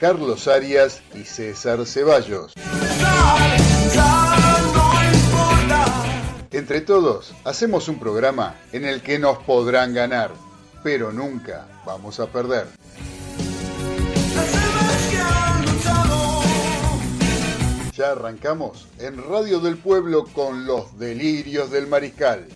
Carlos Arias y César Ceballos. Entre todos, hacemos un programa en el que nos podrán ganar, pero nunca vamos a perder. Ya arrancamos en Radio del Pueblo con los delirios del mariscal.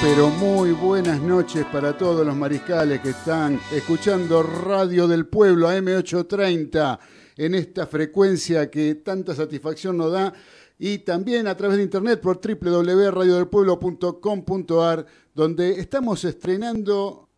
Pero muy buenas noches para todos los mariscales que están escuchando Radio del Pueblo AM830 en esta frecuencia que tanta satisfacción nos da y también a través de internet por www.radiodelpueblo.com.ar donde estamos estrenando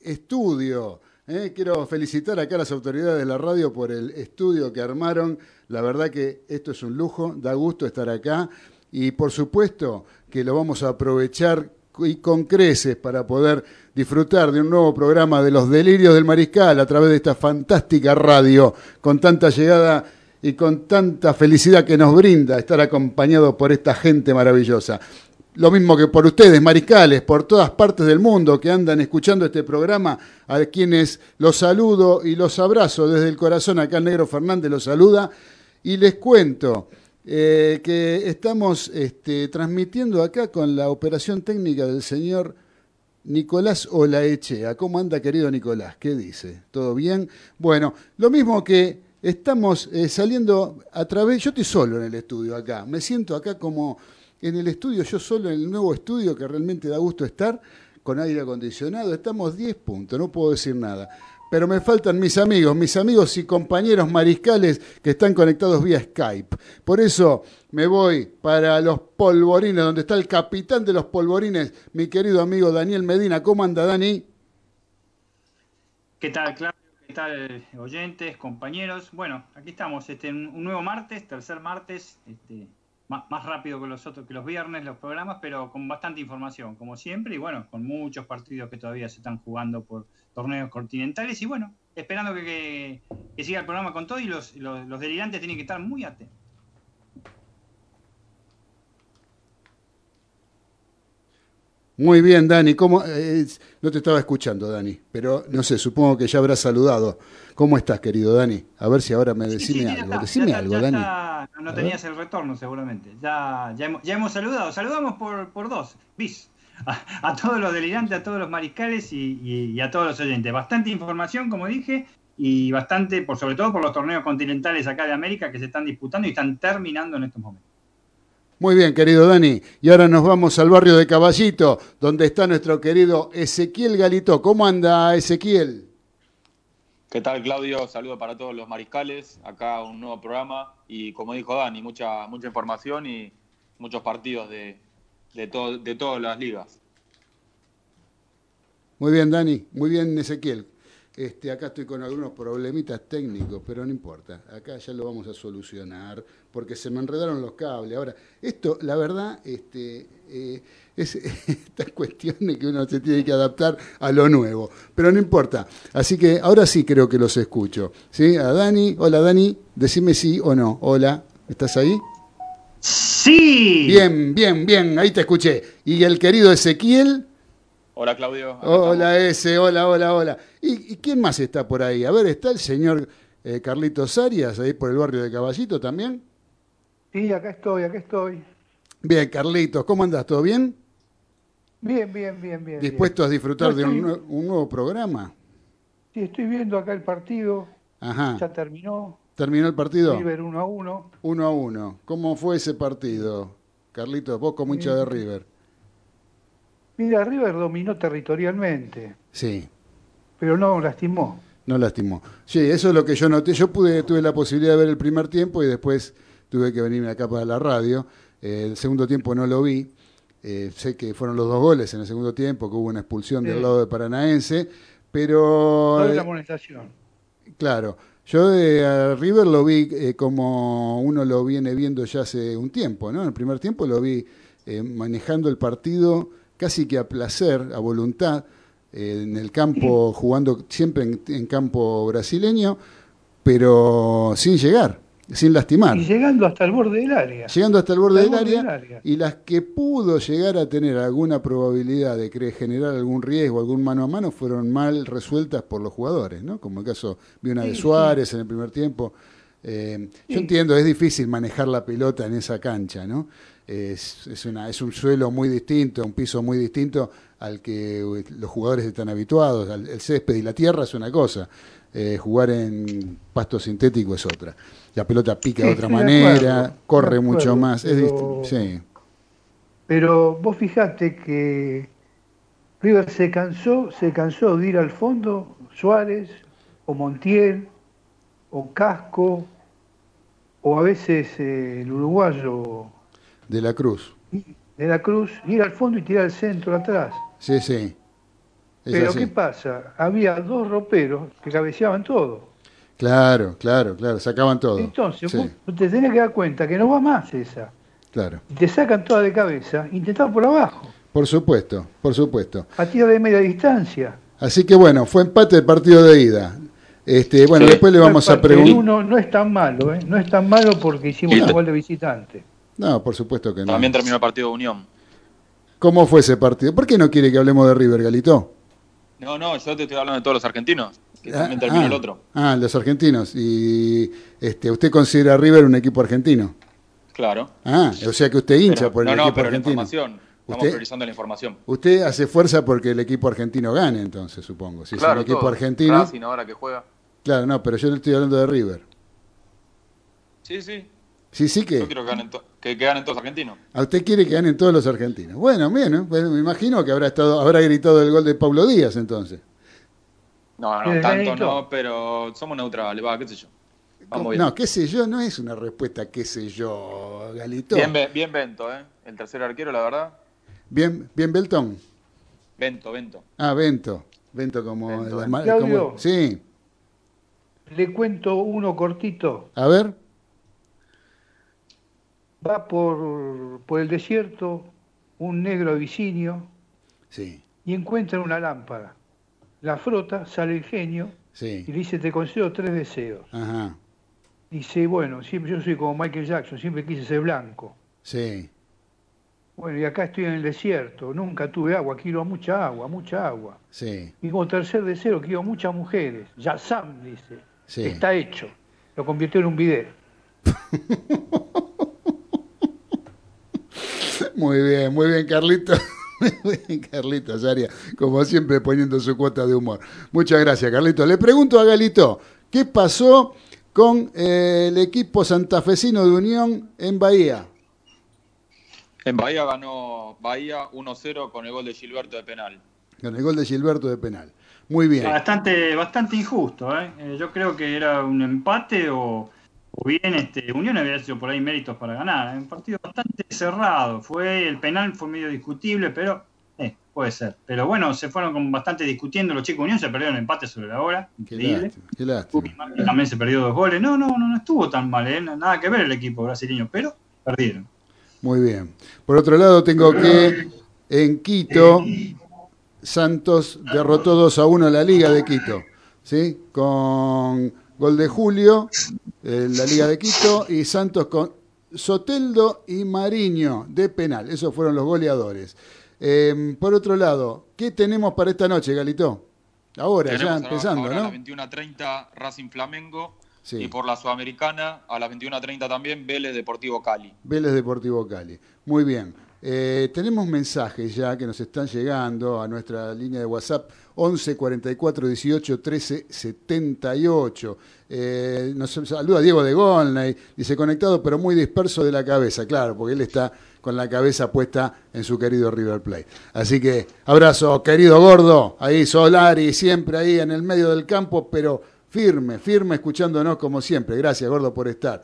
estudio. ¿eh? Quiero felicitar acá a las autoridades de la radio por el estudio que armaron. La verdad que esto es un lujo, da gusto estar acá y por supuesto que lo vamos a aprovechar y con creces para poder disfrutar de un nuevo programa de los delirios del mariscal a través de esta fantástica radio con tanta llegada y con tanta felicidad que nos brinda estar acompañado por esta gente maravillosa. Lo mismo que por ustedes, mariscales, por todas partes del mundo que andan escuchando este programa, a quienes los saludo y los abrazo desde el corazón. Acá Negro Fernández los saluda y les cuento eh, que estamos este, transmitiendo acá con la operación técnica del señor Nicolás Olaechea. ¿Cómo anda, querido Nicolás? ¿Qué dice? ¿Todo bien? Bueno, lo mismo que estamos eh, saliendo a través, yo estoy solo en el estudio acá, me siento acá como en el estudio, yo solo en el nuevo estudio que realmente da gusto estar, con aire acondicionado, estamos 10 puntos, no puedo decir nada pero me faltan mis amigos, mis amigos y compañeros mariscales que están conectados vía Skype. Por eso me voy para los polvorines, donde está el capitán de los polvorines, mi querido amigo Daniel Medina. ¿Cómo anda, Dani? ¿Qué tal, Claudio? ¿Qué tal, oyentes, compañeros? Bueno, aquí estamos, este, un nuevo martes, tercer martes, este, más, más, rápido que los otros, que los viernes, los programas, pero con bastante información, como siempre, y bueno, con muchos partidos que todavía se están jugando por torneos continentales y bueno, esperando que, que, siga el programa con todo y los, los, los, delirantes tienen que estar muy atentos. Muy bien, Dani. ¿Cómo, eh, no te estaba escuchando, Dani, pero no sé, supongo que ya habrás saludado. ¿Cómo estás, querido Dani? A ver si ahora me decime sí, sí, algo. Está, decime algo, Dani. Está, no tenías el retorno, seguramente. Ya, ya, hemos, ya hemos saludado. Saludamos por, por dos. Bis. A, a, todos los delirantes, a todos los mariscales y, y, y, a todos los oyentes. Bastante información, como dije, y bastante, por sobre todo por los torneos continentales acá de América que se están disputando y están terminando en estos momentos. Muy bien, querido Dani. Y ahora nos vamos al barrio de Caballito, donde está nuestro querido Ezequiel Galito. ¿Cómo anda Ezequiel? ¿Qué tal, Claudio? Saludo para todos los mariscales. Acá un nuevo programa y, como dijo Dani, mucha, mucha información y muchos partidos de, de, to de todas las ligas. Muy bien, Dani. Muy bien, Ezequiel. Este, acá estoy con algunos problemitas técnicos, pero no importa. Acá ya lo vamos a solucionar porque se me enredaron los cables. Ahora, esto, la verdad, este, eh, es esta cuestión de que uno se tiene que adaptar a lo nuevo. Pero no importa. Así que ahora sí creo que los escucho. ¿Sí? A Dani. Hola, Dani. Decime sí o no. Hola. ¿Estás ahí? Sí. Bien, bien, bien. Ahí te escuché. Y el querido Ezequiel. Hola Claudio. Hola ese, hola, hola, hola. ¿Y, ¿Y, quién más está por ahí? A ver, ¿está el señor eh, Carlitos Arias ahí por el barrio de Caballito también? Sí, acá estoy, acá estoy. Bien, Carlitos, ¿cómo andas? ¿Todo bien? Bien, bien, bien, bien. ¿Dispuesto bien. a disfrutar no, de un, nuevo programa? Sí, estoy viendo acá el partido. Ajá. Ya terminó. ¿Terminó el partido? River 1 a 1. 1 a 1. ¿Cómo fue ese partido, Carlitos? Vos como hincha de River. Mira, River dominó territorialmente. Sí. Pero no lastimó. No lastimó. Sí, eso es lo que yo noté. Yo pude, tuve la posibilidad de ver el primer tiempo y después tuve que venirme acá para la radio. Eh, el segundo tiempo no lo vi. Eh, sé que fueron los dos goles en el segundo tiempo, que hubo una expulsión del lado de Paranaense, pero... No la amonestación. Claro. Yo a River lo vi como uno lo viene viendo ya hace un tiempo, ¿no? En el primer tiempo lo vi manejando el partido casi que a placer, a voluntad, en el campo, jugando siempre en, campo brasileño, pero sin llegar, sin lastimar. Y llegando hasta el borde del área. Llegando hasta el borde, del, área, Y las que pudo llegar a tener alguna probabilidad de generar algún riesgo, algún mano a mano, fueron mal resueltas por los jugadores, ¿no? Como el caso vi una de Suárez en el primer tiempo. Eh, yo entiendo, es difícil manejar la pelota en esa cancha, ¿no? Es, es, una, es un suelo muy distinto, un piso muy distinto al que eh, los jugadores están habituados. El césped y la tierra es una cosa, eh, jugar en pasto sintético es otra. La pelota pica de otra manera, corre mucho más. Pero, es sí. pero vos fijate que River se cansó, se cansó de ir al fondo, Suárez o Montiel o Casco o a veces eh, el uruguayo de la Cruz. De la Cruz, ir al fondo y tirar el centro atrás. Sí, sí. Pero ¿qué pasa? Había dos roperos que cabeceaban todo. Claro, claro, claro, sacaban todo. Entonces, te tenés que dar cuenta que no va más esa. Claro. te sacan toda de cabeza, intentar por abajo. Por supuesto, por supuesto. A tiro de media distancia. Así que bueno, fue empate el partido de ida. Este, bueno, después le vamos a preguntar. Uno no es tan malo, ¿eh? No es tan malo porque hicimos un gol de visitante. No, por supuesto que no. También terminó el partido de Unión. ¿Cómo fue ese partido? ¿Por qué no quiere que hablemos de River, Galito? No, no, yo te estoy hablando de todos los argentinos, que ah, también terminó ah, el otro. Ah, los argentinos. ¿Y este, usted considera a River un equipo argentino? Claro. Ah, o sea que usted hincha por el no, equipo no, pero argentino. La información. Estamos priorizando la información. Usted hace fuerza porque el equipo argentino gane, entonces, supongo. Si es un equipo argentino. Racing ahora que juega. Claro, no, pero yo le estoy hablando de River. Sí, sí. Sí, sí que. Yo quiero que ganen, que, ganen todos los argentinos. A usted quiere que ganen todos los argentinos. Bueno, bien, ¿no? me imagino que habrá estado, habrá gritado el gol de Pablo Díaz entonces. No, no, tanto no, pero somos neutrales, va, qué sé yo. Vamos no, qué sé yo, no es una respuesta qué sé yo, Galito. Bien, bien Bento, ¿eh? El tercer arquero, la verdad. Bien, bien Beltón. Bento, Bento. Ah, Bento. Bento como... Claudio, sí. Le cuento uno cortito. A ver va por, por el desierto un negro abisinio sí. y encuentra una lámpara. La frota, sale el genio sí. y dice, te concedo tres deseos. Ajá. Dice, bueno, siempre yo soy como Michael Jackson, siempre quise ser blanco. Sí. Bueno, y acá estoy en el desierto, nunca tuve agua, quiero mucha agua, mucha agua. Sí. Y como tercer deseo, quiero muchas mujeres. Ya Sam dice, sí. está hecho. Lo convirtió en un video. Muy bien, muy bien, Carlito. Carlito Zaria, como siempre poniendo su cuota de humor. Muchas gracias, Carlito. Le pregunto a Galito, ¿qué pasó con eh, el equipo santafesino de Unión en Bahía? En Bahía ganó Bahía 1-0 con el gol de Gilberto de penal. Con el gol de Gilberto de penal. Muy bien. Bastante, bastante injusto. ¿eh? eh yo creo que era un empate o o bien este, Unión había hecho por ahí méritos para ganar. Un partido bastante cerrado. Fue El penal fue medio discutible, pero eh, puede ser. Pero bueno, se fueron con bastante discutiendo. Los chicos de Unión se perdieron empate sobre la hora. Increíble. Qué lástima, también se perdió dos goles. No, no, no, estuvo tan mal. ¿eh? Nada que ver el equipo brasileño, pero perdieron. Muy bien. Por otro lado, tengo que en Quito, Santos derrotó 2 a 1 a la Liga de Quito. ¿Sí? Con Gol de Julio, en la Liga de Quito, y Santos con Soteldo y Mariño de penal. Esos fueron los goleadores. Em, por otro lado, ¿qué tenemos para esta noche, Galito? Ahora, ya empezando, ¿no? A las 21.30 Racing Flamengo. Y por la Sudamericana, a las 21.30 también Vélez Deportivo Cali. Vélez Deportivo Cali. Muy bien. Eh, tenemos mensajes ya que nos están llegando a nuestra línea de WhatsApp 11 44 18 13 78. nos saluda Diego de Golney, dice conectado pero muy disperso de la cabeza, claro, porque él está con la cabeza puesta en su querido River Plate. Así que abrazo, querido gordo, ahí Solari, siempre ahí en el medio del campo, pero firme, firme escuchándonos como siempre. Gracias, gordo, por estar.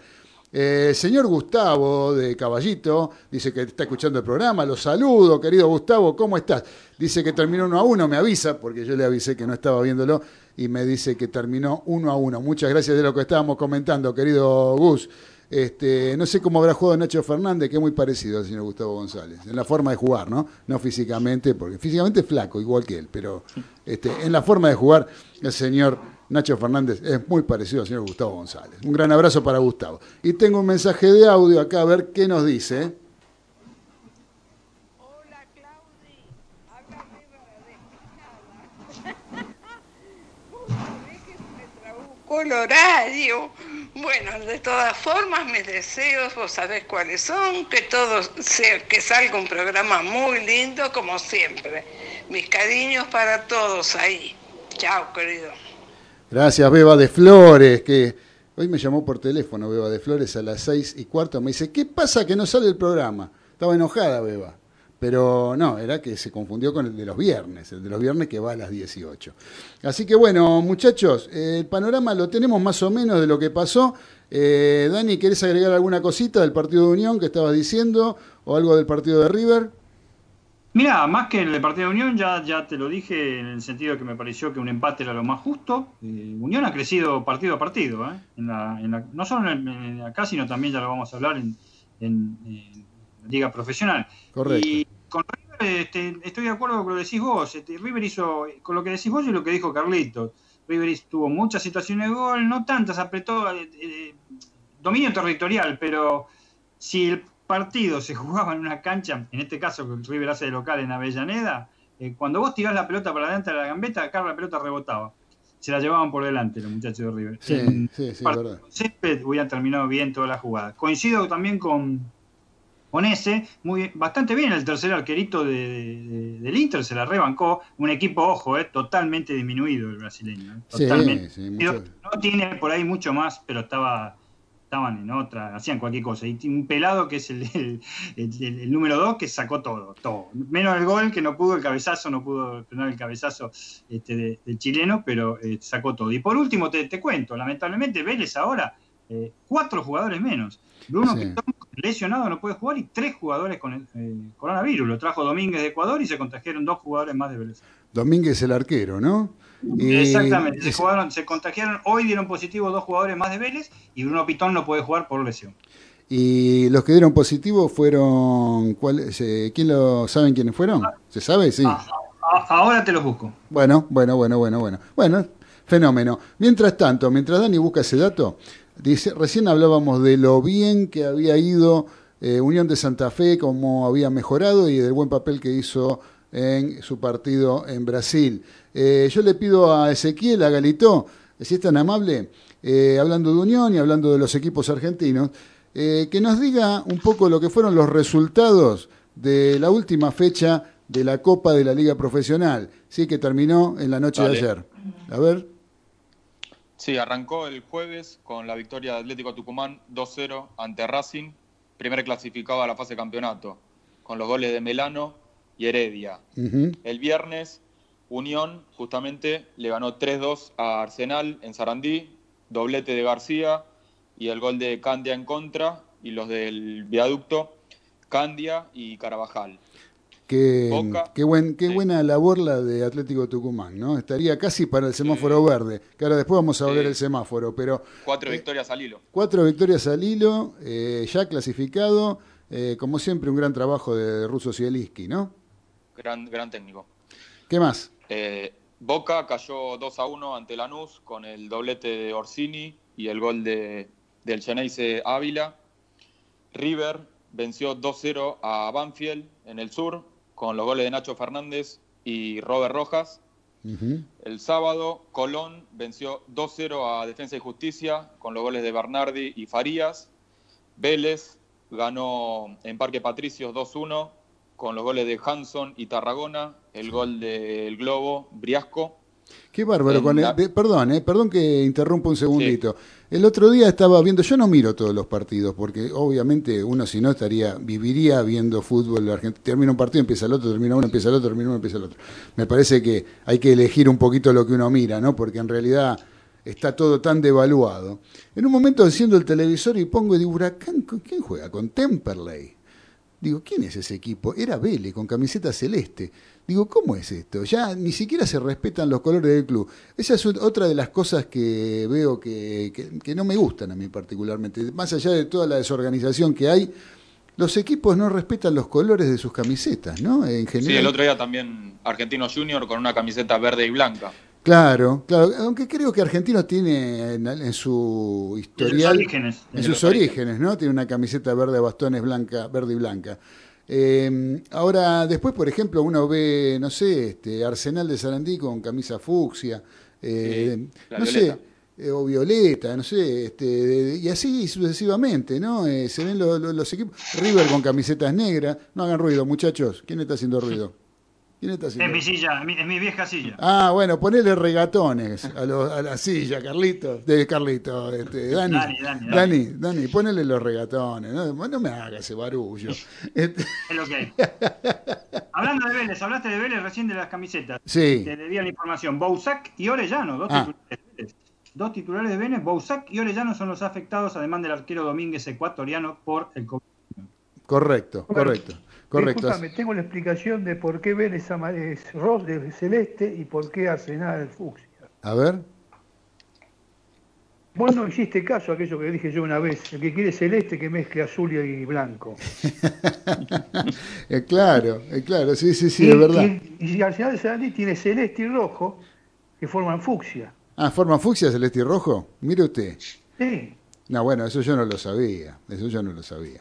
Eh, señor Gustavo de Caballito dice que está escuchando el programa. Lo saludo, querido Gustavo, ¿cómo estás? Dice que terminó uno a uno, me avisa, porque yo le avisé que no estaba viéndolo, y me dice que terminó uno a uno. Muchas gracias de lo que estábamos comentando, querido Gus. Este, no sé cómo habrá jugado Nacho Fernández, que es muy parecido al señor Gustavo González, en la forma de jugar, ¿no? No físicamente, porque físicamente es flaco, igual que él, pero este, en la forma de jugar, el señor Nacho Fernández es muy parecido al señor Gustavo González. Un gran abrazo para Gustavo. Y tengo un mensaje de audio acá, a ver qué nos dice. Hola Claudi, háblame. Bueno, de todas formas, mis deseos, vos sabés cuáles son, que todo sea, que salga un programa muy lindo como siempre. Mis cariños para todos ahí. Chao, querido. Gracias, Beba de Flores, que hoy me llamó por teléfono Beba de Flores a las seis y cuarto. Me dice, ¿qué pasa que no sale el programa? Estaba enojada, Beba. Pero no, era que se confundió con el de los viernes, el de los viernes que va a las 18. Así que bueno, muchachos, el panorama lo tenemos más o menos de lo que pasó. Eh, Dani, ¿querés agregar alguna cosita del partido de Unión que estabas diciendo o algo del partido de River? Mira, más que en el partido de Unión, ya, ya te lo dije en el sentido de que me pareció que un empate era lo más justo. Eh, Unión ha crecido partido a partido, ¿eh? en la, no solo en, acá, sino también ya lo vamos a hablar en, la liga profesional. Correcto. Y con River este, estoy de acuerdo con lo que decís vos. Este, River hizo, con lo que decís vos y lo que dijo Carlitos. River tuvo muchas situaciones de gol, no tantas, apretó eh, eh, dominio territorial, pero si el partido se jugaba en una cancha, en este caso que River hace de local en Avellaneda, eh, cuando vos tirás la pelota para adelante de la gambeta, acá la pelota rebotaba. Se la llevaban por delante los muchachos de River. Sí, sí, sí, verdad. hubieran terminado bien toda la jugada. Coincido también con, con ese, muy, bastante bien el tercer arquerito de, del Inter, se la rebancó. Un equipo, ojo, eh, totalmente disminuido el brasileño. Eh, totalmente. No tiene por ahí mucho más, pero estaba estaban en otra, hacían cualquier cosa. Y un pelado que es el, el, número dos que sacó todo, todo. Menos el gol, que no pudo el cabezazo, no pudo tener el cabezazo este, del chileno, pero eh, sacó todo. Y por último, te, te cuento, lamentablemente Vélez ahora, eh, cuatro jugadores menos. Bruno lesionado no puede jugar y tres jugadores con el eh, coronavirus. Lo trajo Domínguez de Ecuador y se contagiaron dos jugadores más de Vélez. Domínguez el arquero, ¿no? Exactamente, se, jugaron, se contagiaron, hoy dieron positivo dos jugadores más de Vélez y Bruno Pitón no puede jugar por lesión. Y los que dieron positivo fueron, ¿cuál, ¿quién lo saben quiénes fueron? ¿Se sabe? Sí. Ah, ah, ahora te los busco. Bueno, bueno, bueno, bueno, bueno. Bueno, fenómeno. Mientras tanto, mientras Dani busca ese dato, dice, recién hablábamos de lo bien que había ido eh, Unión de Santa Fe, cómo había mejorado y del buen papel que hizo en su partido en Brasil. Eh, yo le pido a Ezequiel, a Galito, si es tan amable, eh, hablando de Unión y hablando de los equipos argentinos, eh, que nos diga un poco lo que fueron los resultados de la última fecha de la Copa de la Liga Profesional, sí que terminó en la noche de ayer. A ver. Sí, arrancó el jueves con la victoria de Atlético Tucumán 2-0 ante Racing, primer clasificado a la fase de campeonato, con los goles de Melano y Heredia. El viernes Unión justamente le ganó 3-2 a Arsenal en Sarandí, doblete de García y el gol de Candia en contra y los del viaducto, Candia y Carabajal. Qué, qué, buen, qué buena labor la de Atlético Tucumán, ¿no? Estaría casi para el semáforo verde, que ahora después vamos a ver el semáforo, pero... Cuatro eh, victorias al hilo. Cuatro victorias al hilo, eh, ya clasificado, eh, como siempre un gran trabajo de Russo Zielinski, ¿no? Gran, gran técnico. ¿Qué más? Eh, Boca cayó 2 a 1 ante Lanús con el doblete de Orsini y el gol de, del Geneise Ávila. River venció 2-0 a Banfield en el sur con los goles de Nacho Fernández y Robert Rojas. El sábado Colón venció 2-0 a Defensa y Justicia con los goles de Bernardi y Farías. Vélez ganó en Parque Patricios 2-1 con los goles de Hanson y Tarragona, el gol del Globo, Briasco. Qué bárbaro. Con perdón, eh, perdón que interrumpa un segundito. El otro día estaba viendo, yo no miro todos los partidos, porque obviamente uno si no estaría, viviría viendo fútbol argentino. Termina un partido, empieza el otro, termina uno, empieza el otro, termina uno, empieza el otro. Me parece que hay que elegir un poquito lo que uno mira, ¿no? Porque en realidad está todo tan devaluado. En un momento enciendo el televisor y pongo de Huracán, ¿quién juega? Con Temperley. Digo, ¿quién es ese equipo? Era Vélez, con camiseta celeste. Digo, ¿cómo es esto? Ya ni siquiera se respetan los colores del club. Esa es otra de las cosas que veo que, que, no me gustan a mí particularmente. Más allá de toda la desorganización que hay, los equipos no respetan los colores de sus camisetas, ¿no? En general. Sí, el otro día también Argentino Junior con una camiseta verde y blanca. Claro, claro, aunque creo que Argentino tiene en, su historial, en sus orígenes, ¿no? Tiene una camiseta verde bastones blanca, verde y blanca. Eh, ahora, después, por ejemplo, uno ve, no sé, este Arsenal de Sarandí con camisa fucsia, eh, no sé, eh, o violeta, no sé, este, y así sucesivamente, ¿no? se ven los equipos. River con camisetas negras. No hagan ruido, muchachos. ¿Quién está haciendo ruido? ¿Quién está haciendo? Es mi silla, es mi, vieja silla. Ah, bueno, ponele regatones a, a la silla, Carlito. De Carlito, este, Dani, Dani, Dani, Dani. Dani, ponele los regatones. No, no me hagas ese barullo. Este... Es lo que hay. Hablando de Vélez, hablaste de Vélez recién de las camisetas. Sí. Te debía la información. Bouzac y Orellano, dos ah. titulares de Vélez. Dos titulares de Vélez, Bouzac y Orellano son los afectados, además del arquero Domínguez ecuatoriano, por el COVID. Correcto, correcto. Correcto. Tengo la explicación de por qué Vélez es Ross de celeste y por qué Arsenal fucsia. A ver. Vos no hiciste caso a aquello que dije yo una vez, el que quiere celeste que mezcle azul y blanco. es claro, es claro, sí, sí, sí, es verdad. Y, si Arsenal de Sarandí tiene celeste y rojo que forman fucsia. Ah, ¿forman fucsia celeste y rojo? Mire usted. Sí. No, bueno, eso yo no lo sabía, eso yo no lo sabía.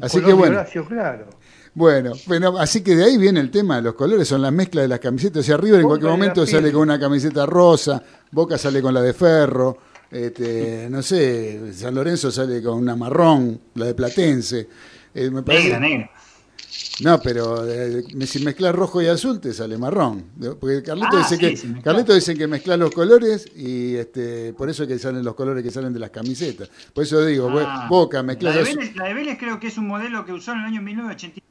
Así que bueno. claro. Bueno, bueno, así que de ahí viene el tema, los colores son la mezcla de las camisetas. O sea, River en cualquier momento sale con una camiseta rosa, Boca sale con la de ferro, este, no sé, San Lorenzo sale con una marrón, la de Platense. Eh, me parece... negra, No, pero eh, si mezclas rojo y azul te sale marrón. Porque Carlito ah, dice que Carlito dice que mezclas los colores y este por eso es que salen los colores que salen de las camisetas. Por eso digo, ah. Boca mezclas la de, Vélez, la de Vélez creo que es un modelo que usó en el año 1985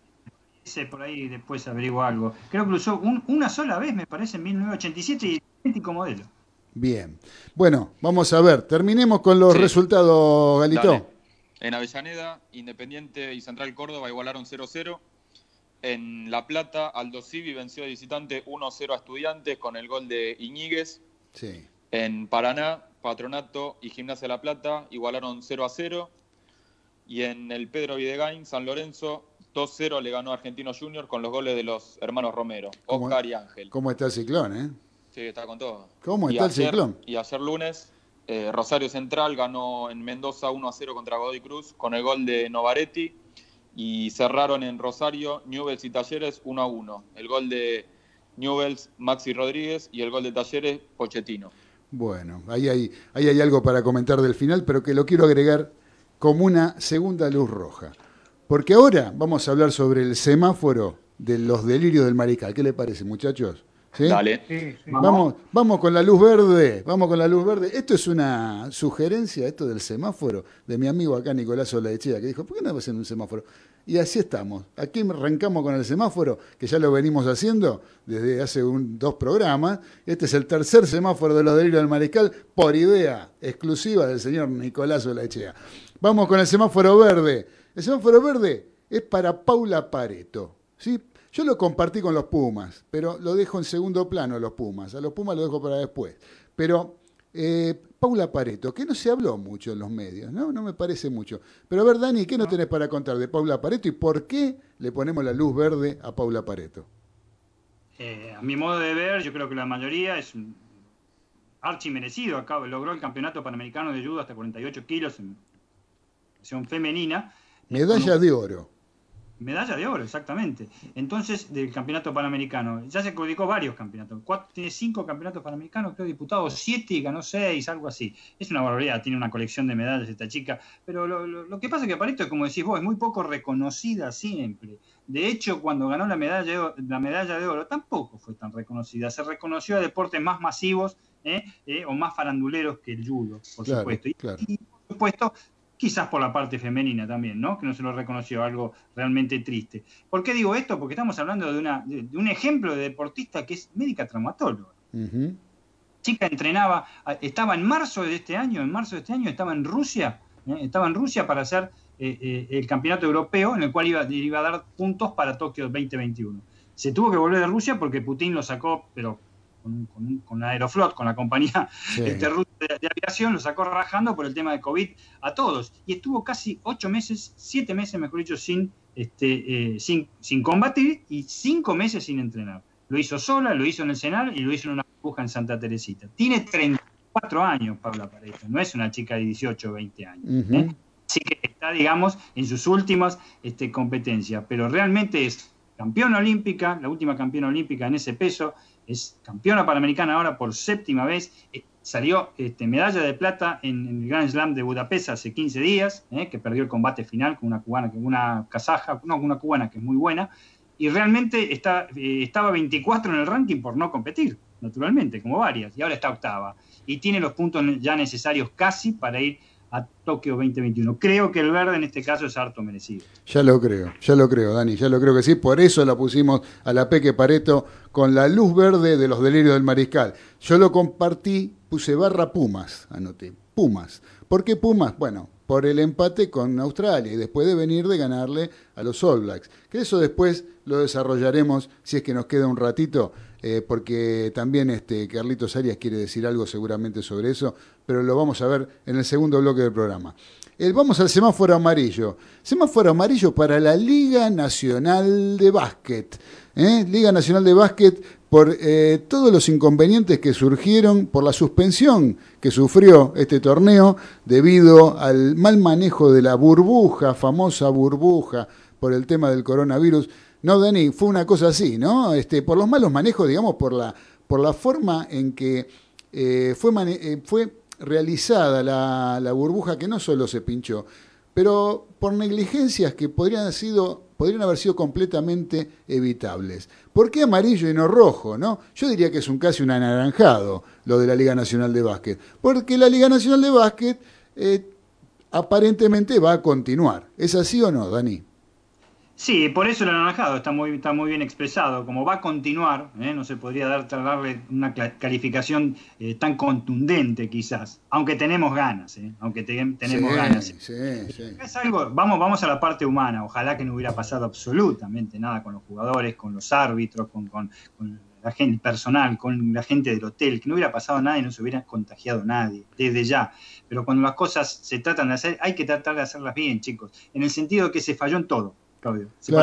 por ahí después averiguo algo. Creo que lo usó una sola vez, me parece, en 1987 y idéntico modelo. Bien. Bueno, vamos a ver. Terminemos con los resultados, Galito. En Avellaneda, Independiente y Central Córdoba igualaron 0-0. En La Plata, Aldo Civi venció de visitante 1-0 a Estudiantes con el gol de Iñiguez. Sí. En Paraná, Patronato y Gimnasia La Plata igualaron 0 0. Y en el Pedro Videgain, San Lorenzo 2-0 le ganó Argentino Junior con los goles de los hermanos Romero, Oscar y Ángel. ¿Cómo está el ciclón, eh? Sí, está con todo. ¿Cómo está el ciclón? Y ayer lunes, eh, Rosario Central ganó en Mendoza 1-0 contra Godoy Cruz con el gol de Novaretti. Y cerraron en Rosario Newells y Talleres 1-1. El gol de Newells, Maxi Rodríguez y el gol de Talleres, Pochettino. Bueno, ahí hay, ahí hay algo para comentar del final, pero que lo quiero agregar como una segunda luz roja. Porque ahora vamos a hablar sobre el semáforo de los delirios del mariscal. ¿Qué le parece, muchachos? Dale. Vamos, vamos con la luz verde. Vamos con la luz verde. Esto es una sugerencia, esto del semáforo, de mi amigo acá Nicolás Olaechea, que dijo, ¿por qué no hacen un semáforo? Y así estamos. Aquí arrancamos con el semáforo, que ya lo venimos haciendo desde hace un, dos programas. Este es el tercer semáforo de los delirios del mariscal por idea exclusiva del señor Nicolás Olaechea. Vamos con el semáforo verde. El semáforo verde es para Paula Pareto. ¿sí? Yo lo compartí con los Pumas, pero lo dejo en segundo plano a los Pumas. A los Pumas lo dejo para después. Pero eh, Paula Pareto, que no se habló mucho en los medios, ¿no? No me parece mucho. Pero a ver, Dani, ¿qué nos tenés para contar de Paula Pareto y por qué le ponemos la luz verde a Paula Pareto? Eh, a mi modo de ver, yo creo que la mayoría es archi merecido. Acá logró el campeonato panamericano de judo hasta 48 kilos en versión femenina Medalla de oro. Medalla de oro, exactamente. Entonces, del campeonato panamericano. Ya se adjudicó varios campeonatos. tiene cinco campeonatos panamericanos, creo, diputado siete y ganó seis, algo así. Es una barbaridad, tiene una colección de medallas esta chica. Pero lo, que pasa es que Parito, como decís vos, es muy poco reconocida siempre. De hecho, cuando ganó la medalla, de oro, la medalla de oro, tampoco fue tan reconocida. Se reconoció a deportes más masivos ¿eh? ¿Eh? o más faranduleros que el judo, por supuesto. y por supuesto, quizás por la parte femenina también, ¿no? Que no se lo reconoció, algo realmente triste. ¿Por qué digo esto? Porque estamos hablando de, una, de, un ejemplo de deportista que es médica traumatóloga. Chica entrenaba, estaba en marzo de este año, en marzo de este año estaba en Rusia, ¿eh? estaba en Rusia para hacer eh, eh, el campeonato europeo en el cual iba, iba a dar puntos para Tokio 2021. Se tuvo que volver de Rusia porque Putin lo sacó, pero con, con, Aeroflot, con la compañía este, de, aviación, lo sacó rajando por el tema de COVID a todos. Y estuvo casi ocho meses, siete meses, mejor dicho, sin, este, eh, sin, sin combatir y cinco meses sin entrenar. Lo hizo sola, lo hizo en el Senal y lo hizo en una burbuja en Santa Teresita. Tiene 34 años Paula Pareja, no es una chica de 18 o 20 años. ¿eh? Así que está, digamos, en sus últimas este, competencias, pero realmente es campeona olímpica, la última campeona olímpica en ese peso, es campeona panamericana ahora por séptima vez, eh, salió este, medalla de plata en, el Grand Slam de Budapest hace 15 días, eh, que perdió el combate final con una cubana, con una kazaja, no, con una cubana que es muy buena, y realmente está, eh, estaba 24 en el ranking por no competir, naturalmente, como varias, y ahora está octava, y tiene los puntos ya necesarios casi para ir a Tokio 2021. Creo que el verde en este caso es harto merecido. Ya lo creo, ya lo creo, Dani, ya lo creo que sí. Por eso la pusimos a la Peque Pareto con la luz verde de los delirios del mariscal. Yo lo compartí, puse barra Pumas, anoté, Pumas. ¿Por qué Pumas? Bueno, por el empate con Australia y después de venir de ganarle a los All Blacks. Que eso después lo desarrollaremos si es que nos queda un ratito eh, porque también este, Carlitos Arias quiere decir algo seguramente sobre eso, pero lo vamos a ver en el segundo bloque del programa. El, vamos al semáforo amarillo. Semáforo amarillo para la Liga Nacional de Básquet. ¿eh? Liga Nacional de Básquet por eh, todos los inconvenientes que surgieron por la suspensión que sufrió este torneo debido al mal manejo de la burbuja, famosa burbuja, por el tema del coronavirus. No, Dani, fue una cosa así, ¿no? Este, por los malos manejos, digamos, por la, por la forma en que eh, fue, eh, fue realizada la, la, burbuja que no solo se pinchó, pero por negligencias que podrían, sido, podrían haber sido completamente evitables. ¿Por qué amarillo y no rojo? ¿no? Yo diría que es un casi un anaranjado lo de la Liga Nacional de Básquet, porque la Liga Nacional de Básquet eh, aparentemente va a continuar. ¿Es así o no, Dani? Sí, por eso el anaranjado está muy, está muy bien expresado. Como va a continuar, ¿eh? no se podría dar, darle una calificación eh, tan contundente quizás, aunque tenemos ganas, ¿eh? aunque tenemos ganas. Sí, sí. Es algo, vamos, vamos a la parte humana. Ojalá que no hubiera pasado absolutamente nada con los jugadores, con los árbitros, con, con, la gente personal, con la gente del hotel, que no hubiera pasado nada y no se hubiera contagiado nadie, desde ya. Pero cuando las cosas se tratan de hacer, hay que tratar de hacerlas bien, chicos, en el sentido de que se falló en todo Claudio. Se,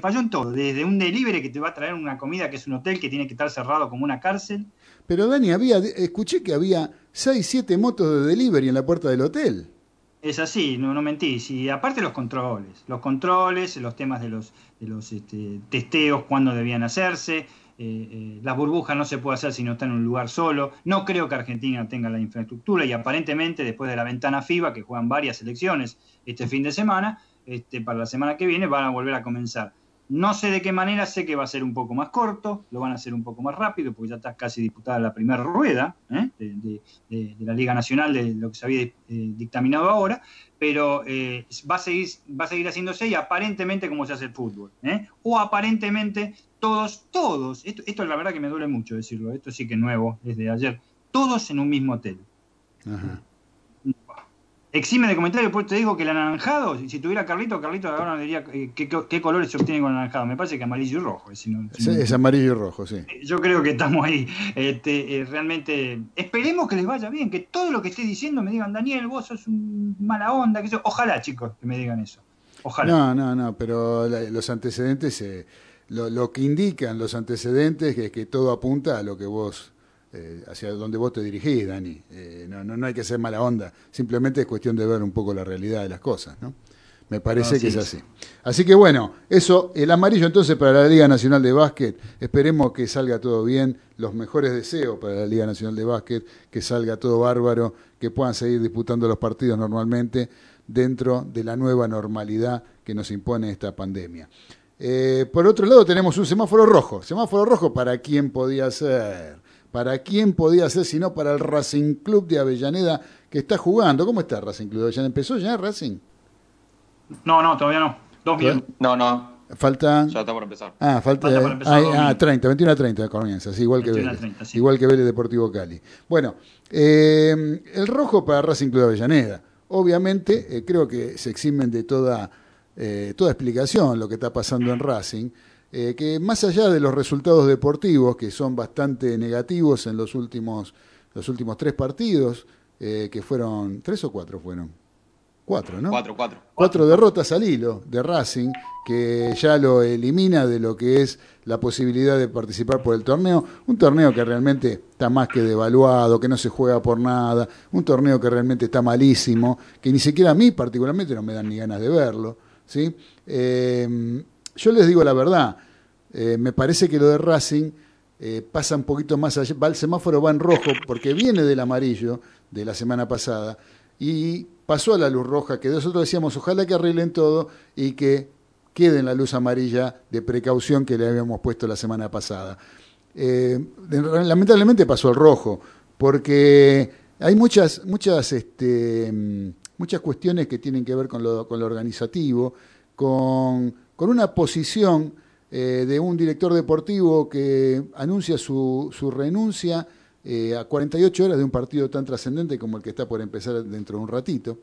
falló en todo, desde un delivery que te va a traer una comida que es un hotel que tiene que estar cerrado como una cárcel. Pero Dani, había, escuché que había 6, 7 motos de delivery en la puerta del hotel. Es así, no, no mentís. Y aparte los controles, los controles, los temas de los, de los este, testeos, cuándo debían hacerse. Eh, eh, la burbuja no se puede hacer si no está en un lugar solo. No creo que Argentina tenga la infraestructura y aparentemente después de la ventana FIBA, que juegan varias elecciones este fin de semana, este, para la semana que viene van a volver a comenzar. No sé de qué manera, sé que va a ser un poco más corto, lo van a hacer un poco más rápido, porque ya está casi disputada la primera rueda ¿eh? de, la Liga Nacional, de lo que se había eh, dictaminado ahora, pero eh, va, a seguir, va a seguir haciéndose y aparentemente como se hace el fútbol. O aparentemente todos, todos, esto, esto es la verdad que me duele mucho decirlo, esto sí que es nuevo, desde ayer, todos en un mismo hotel. Ajá. Exime de comentarios, pues te digo que el anaranjado, si tuviera Carlito, Carlito ahora me diría eh, qué, colores se obtienen con el anaranjado. Me parece que amarillo y rojo. sí, es amarillo y rojo, sí. Yo creo que estamos ahí. Este, eh, realmente, esperemos que les vaya bien, que todo lo que esté diciendo me digan, Daniel, vos sos un mala onda. Que Ojalá, chicos, que me digan eso. Ojalá. No, no, no, pero los antecedentes, eh, lo, lo, que indican los antecedentes es que todo apunta a lo que vos eh, hacia donde vos te dirigís, Dani. Eh, no, no, no, hay que ser mala onda, simplemente es cuestión de ver un poco la realidad de las cosas, ¿no? Me parece que es así. Así que bueno, eso, el amarillo entonces para la Liga Nacional de Básquet. Esperemos que salga todo bien. Los mejores deseos para la Liga Nacional de Básquet, que salga todo bárbaro, que puedan seguir disputando los partidos normalmente dentro de la nueva normalidad que nos impone esta pandemia. Eh, por otro lado tenemos un semáforo rojo. Semáforo rojo para quién podía ser. ¿Para quién podía ser si no para el Racing Club de Avellaneda que está jugando? ¿Cómo está Racing Club de Avellaneda? ¿Empezó ya Racing? No, no, todavía no. Dos minutos. No, no. Falta. Ya está por empezar. Ah, falta. ah, 30, 21 a 30 comienza, sí, igual que Vélez. Igual que Vélez Deportivo Cali. Bueno, eh, el rojo para Racing Club de Avellaneda. Obviamente, eh, creo que se eximen de toda, eh, toda explicación lo que está pasando en Racing. Que más allá de los resultados deportivos, que son bastante negativos en los últimos, los últimos tres partidos, que fueron. ¿Tres o cuatro fueron? Cuatro, ¿no? Cuatro, cuatro. Cuatro derrotas al hilo de Racing, que ya lo elimina de lo que es la posibilidad de participar por el torneo. Un torneo que realmente está más que devaluado, que no se juega por nada. Un torneo que realmente está malísimo, que ni siquiera a mí particularmente no me dan ni ganas de verlo. ¿sí? Eh, yo les digo la verdad, eh, me parece que lo de Racing eh, pasa un poquito más allá. Va, el semáforo va en rojo porque viene del amarillo de la semana pasada y pasó a la luz roja, que nosotros decíamos, ojalá que arreglen todo y que quede en la luz amarilla de precaución que le habíamos puesto la semana pasada. Eh, lamentablemente pasó al rojo, porque hay muchas, muchas, este, muchas cuestiones que tienen que ver con lo, con lo organizativo, con, con una posición eh, de un director deportivo que anuncia su, su renuncia eh, a 48 horas de un partido tan trascendente como el que está por empezar dentro de un ratito.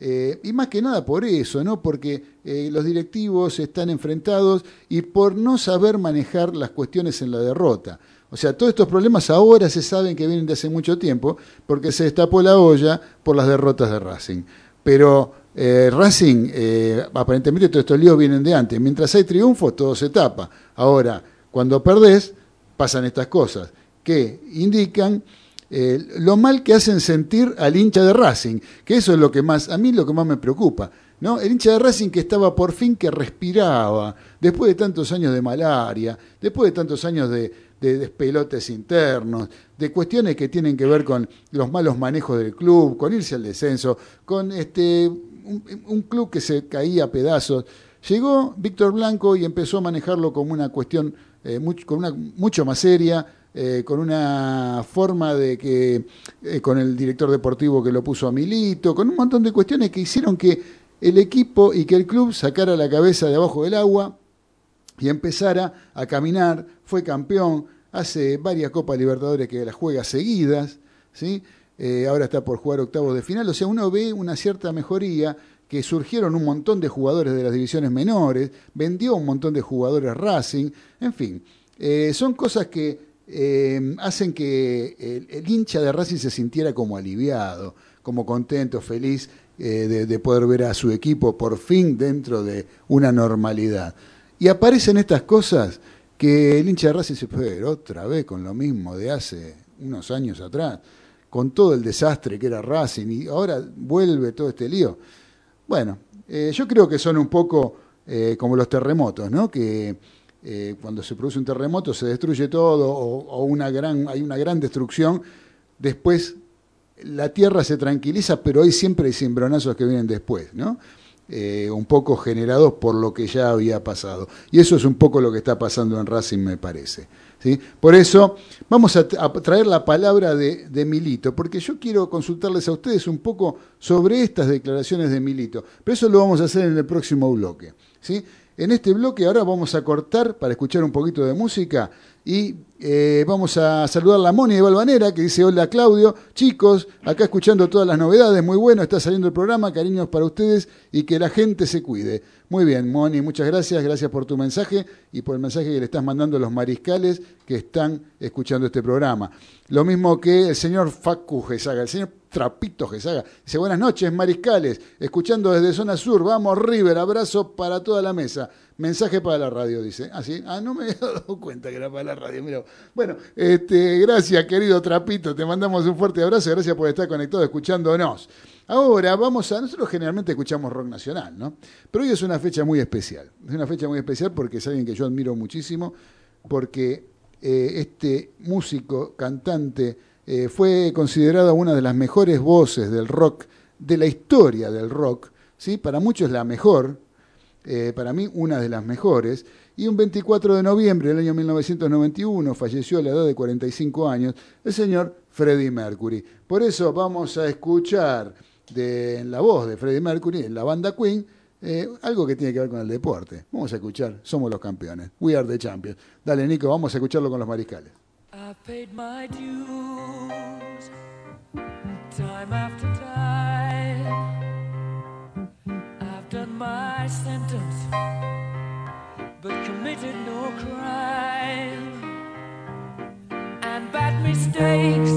Eh, y más que nada por eso, ¿no? Porque eh, los directivos están enfrentados y por no saber manejar las cuestiones en la derrota. O sea, todos estos problemas ahora se saben que vienen de hace mucho tiempo porque se destapó la olla por las derrotas de Racing. Pero Racing, aparentemente todos estos líos vienen de antes. Mientras hay triunfos, todo se tapa. Ahora, cuando perdés, pasan estas cosas que indican eh, lo mal que hacen sentir al hincha de Racing, que eso es lo que más, a mí lo que más me preocupa. ¿no? El hincha de Racing que estaba por fin que respiraba, después de tantos años de malaria, después de tantos años de, despelotes internos, de cuestiones que tienen que ver con los malos manejos del club, con irse al descenso, con este un, club que se caía a pedazos. Llegó Víctor Blanco y empezó a manejarlo como una cuestión eh, con una, mucho más seria, eh, con una forma de que, eh, con el director deportivo que lo puso a Milito, con un montón de cuestiones que hicieron que el equipo y que el club sacara la cabeza de abajo del agua y empezara a caminar, fue campeón, hace varias Copas Libertadores que las juega seguidas, ¿sí? Eh, ahora está por jugar octavos de final, o sea, uno ve una cierta mejoría, que surgieron un montón de jugadores de las divisiones menores, vendió un montón de jugadores Racing, en fin, son cosas que eh, hacen que el, hincha de Racing se sintiera como aliviado, como contento, feliz eh, de, poder ver a su equipo por fin dentro de una normalidad. Y aparecen estas cosas que el hincha de Racing se puede otra vez con lo mismo de hace unos años atrás, con todo el desastre que era Racing y ahora vuelve todo este lío. Bueno, eh, yo creo que son un poco como los terremotos, ¿no? Que eh, cuando se produce un terremoto se destruye todo o, una gran, hay una gran destrucción, después la tierra se tranquiliza, pero hay siempre hay cimbronazos que vienen después, ¿no? Eh, un poco generados por lo que ya había pasado. Y eso es un poco lo que está pasando en Racing, me parece. Por eso vamos a, traer la palabra de, de, Milito, porque yo quiero consultarles a ustedes un poco sobre estas declaraciones de Milito. Pero eso lo vamos a hacer en el próximo bloque. ¿sí? En este bloque ahora vamos a cortar para escuchar un poquito de música y eh, vamos a saludar a la Moni de Balvanera que dice hola Claudio, chicos, acá escuchando todas las novedades, muy bueno, está saliendo el programa, cariños para ustedes y que la gente se cuide. Muy bien, Moni, muchas gracias, gracias por tu mensaje y por el mensaje que le estás mandando a los mariscales que están escuchando este programa. Lo mismo que el señor Facu Gesaga, el señor Trapito Gesaga. Dice, buenas noches, mariscales, escuchando desde Zona Sur, vamos River, abrazo para toda la mesa. Mensaje para la radio, dice. ¿Ah, sí? Ah, no me había dado cuenta que era para la radio. Mira, Bueno, este, gracias, querido Trapito. Te mandamos un fuerte abrazo. Gracias por estar conectado escuchándonos. Ahora vamos a. Nosotros generalmente escuchamos rock nacional, ¿no? Pero hoy es una fecha muy especial. Es una fecha muy especial porque es alguien que yo admiro muchísimo, porque eh, este músico, cantante, eh, fue considerado una de las mejores voces del rock, de la historia del rock. ¿sí? Para muchos la mejor, eh, para mí una de las mejores. Y un 24 de noviembre del año 1991 falleció a la edad de 45 años el señor Freddie Mercury. Por eso vamos a escuchar en la voz de Freddie Mercury, en la banda Queen, eh, algo que tiene que ver con el deporte. Vamos a escuchar, somos los campeones. We are the champions. Dale, Nico, vamos a escucharlo con los mariscales. I paid my dues. My sentence, but committed no crime. And bad mistakes,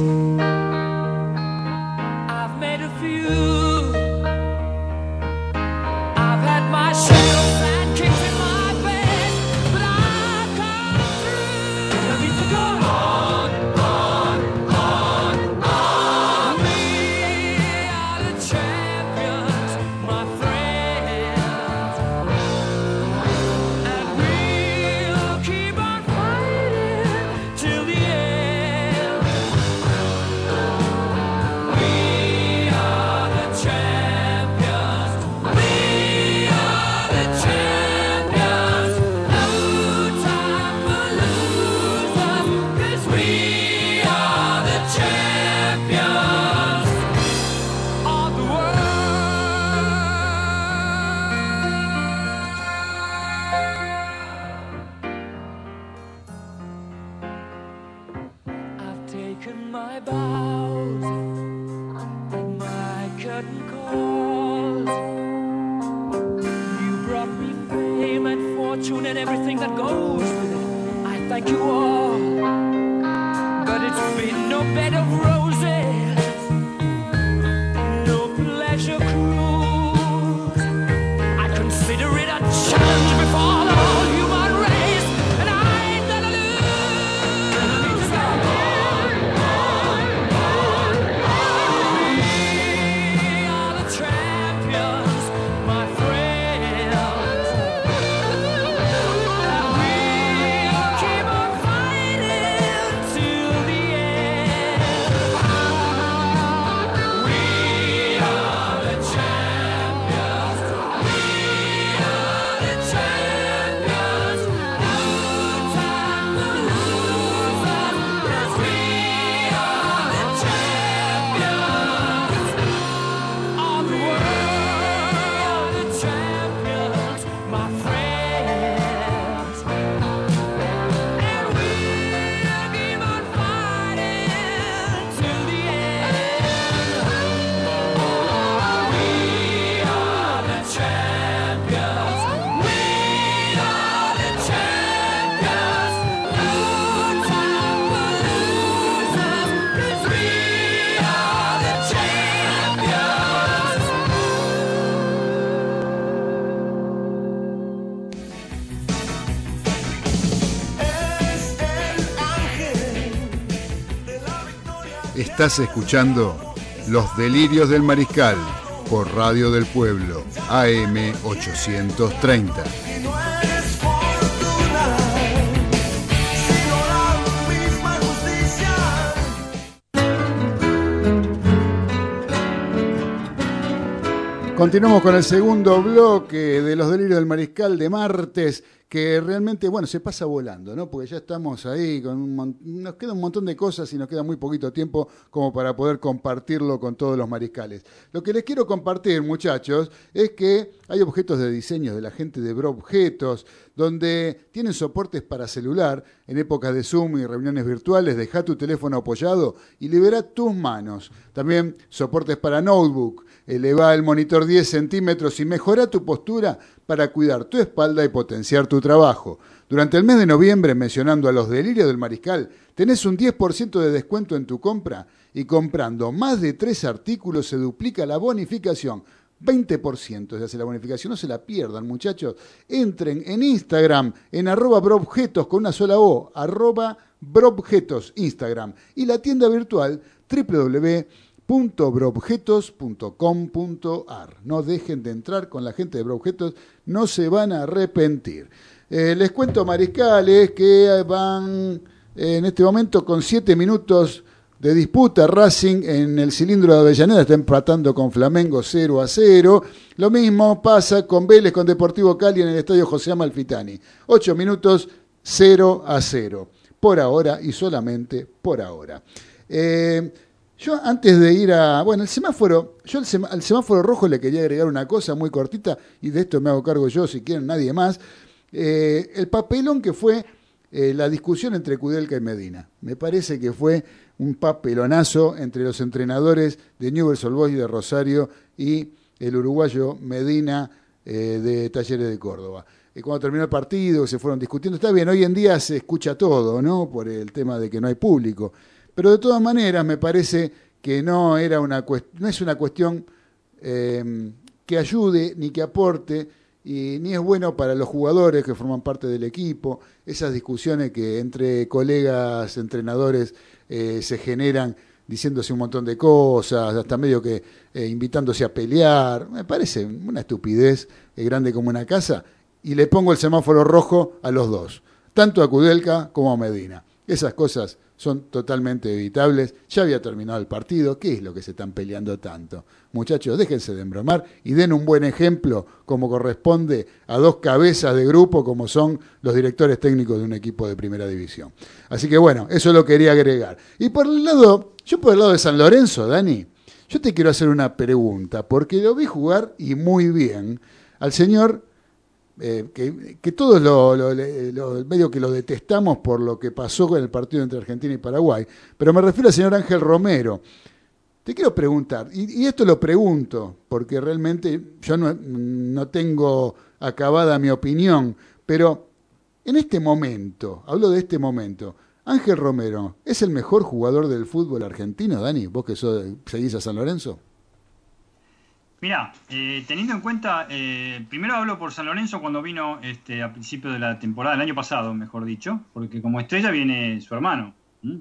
Estás escuchando Los Delirios del Mariscal por Radio del Pueblo, AM 830. Y no eres fortuna, sino la misma justicia. Continuamos con el segundo bloque de Los Delirios del Mariscal de martes, que realmente, bueno, se pasa volando, ¿no? Porque ya estamos ahí, con un nos queda un montón de cosas y nos queda muy poquito tiempo como para poder compartirlo con todos los mariscales. Lo que les quiero compartir, muchachos, es que hay objetos de diseño de la gente de Bro Objetos, donde tienen soportes para celular. En épocas de Zoom y reuniones virtuales, deja tu teléfono apoyado y libera tus manos. También soportes para notebook. Eleva el monitor 10 centímetros y mejora tu postura para cuidar tu espalda y potenciar tu trabajo. Durante el mes de noviembre, mencionando a los delirios del mariscal, tenés un 10% de descuento en tu compra y comprando más de tres artículos se duplica la bonificación. 20% se hace la bonificación, no se la pierdan muchachos. Entren en Instagram, en arroba brobjetos con una sola O, arroba brobjetos Instagram. Y la tienda virtual www.brobjetos.com.ar. No dejen de entrar con la gente de Brobjetos, no se van a arrepentir. Eh, les cuento, mariscales, que van eh, en este momento con siete minutos de disputa. Racing en el cilindro de Avellaneda está empatando con Flamengo 0 a 0. Lo mismo pasa con Vélez, con Deportivo Cali en el estadio José Amalfitani. Ocho minutos 0 a 0. Por ahora y solamente por ahora. Eh, yo antes de ir a. Bueno, el semáforo. Yo al, al semáforo rojo le quería agregar una cosa muy cortita, y de esto me hago cargo yo, si quieren, nadie más. Eh, el papelón que fue eh, la discusión entre Kudelka y Medina. Me parece que fue un papelonazo entre los entrenadores de Newell's Old Boys de Rosario y el uruguayo Medina eh, de Talleres de Córdoba. Y cuando terminó el partido, se fueron discutiendo. Está bien, hoy en día se escucha todo, ¿no? Por el tema de que no hay público. Pero de todas maneras, me parece que no, era una no es una cuestión eh, que ayude ni que aporte, y ni es bueno para los jugadores que forman parte del equipo, esas discusiones que entre colegas, entrenadores, eh, se generan diciéndose un montón de cosas, hasta medio que eh, invitándose a pelear, me parece una estupidez eh, grande como una casa, y le pongo el semáforo rojo a los dos, tanto a Kudelka como a Medina. Esas cosas son totalmente evitables. Ya había terminado el partido. ¿Qué es lo que se están peleando tanto? Muchachos, déjense de embromar y den un buen ejemplo como corresponde a dos cabezas de grupo como son los directores técnicos de un equipo de primera división. Así que bueno, eso lo quería agregar. Y por el lado, yo por el lado de San Lorenzo, Dani, yo te quiero hacer una pregunta, porque lo vi jugar y muy bien al señor eh, que, todos lo, medio que lo detestamos por lo que pasó con el partido entre Argentina y Paraguay, pero me refiero al señor Ángel Romero. Te quiero preguntar, y, y esto lo pregunto, porque realmente yo no, no tengo acabada mi opinión, pero en este momento, hablo de este momento, Ángel Romero, ¿es el mejor jugador del fútbol argentino, Dani? ¿Vos que sos- seguís a San Lorenzo? Mirá, eh, teniendo en cuenta, eh, primero hablo por San Lorenzo cuando vino este, a principio de la temporada, el año pasado, mejor dicho, porque como estrella viene su hermano.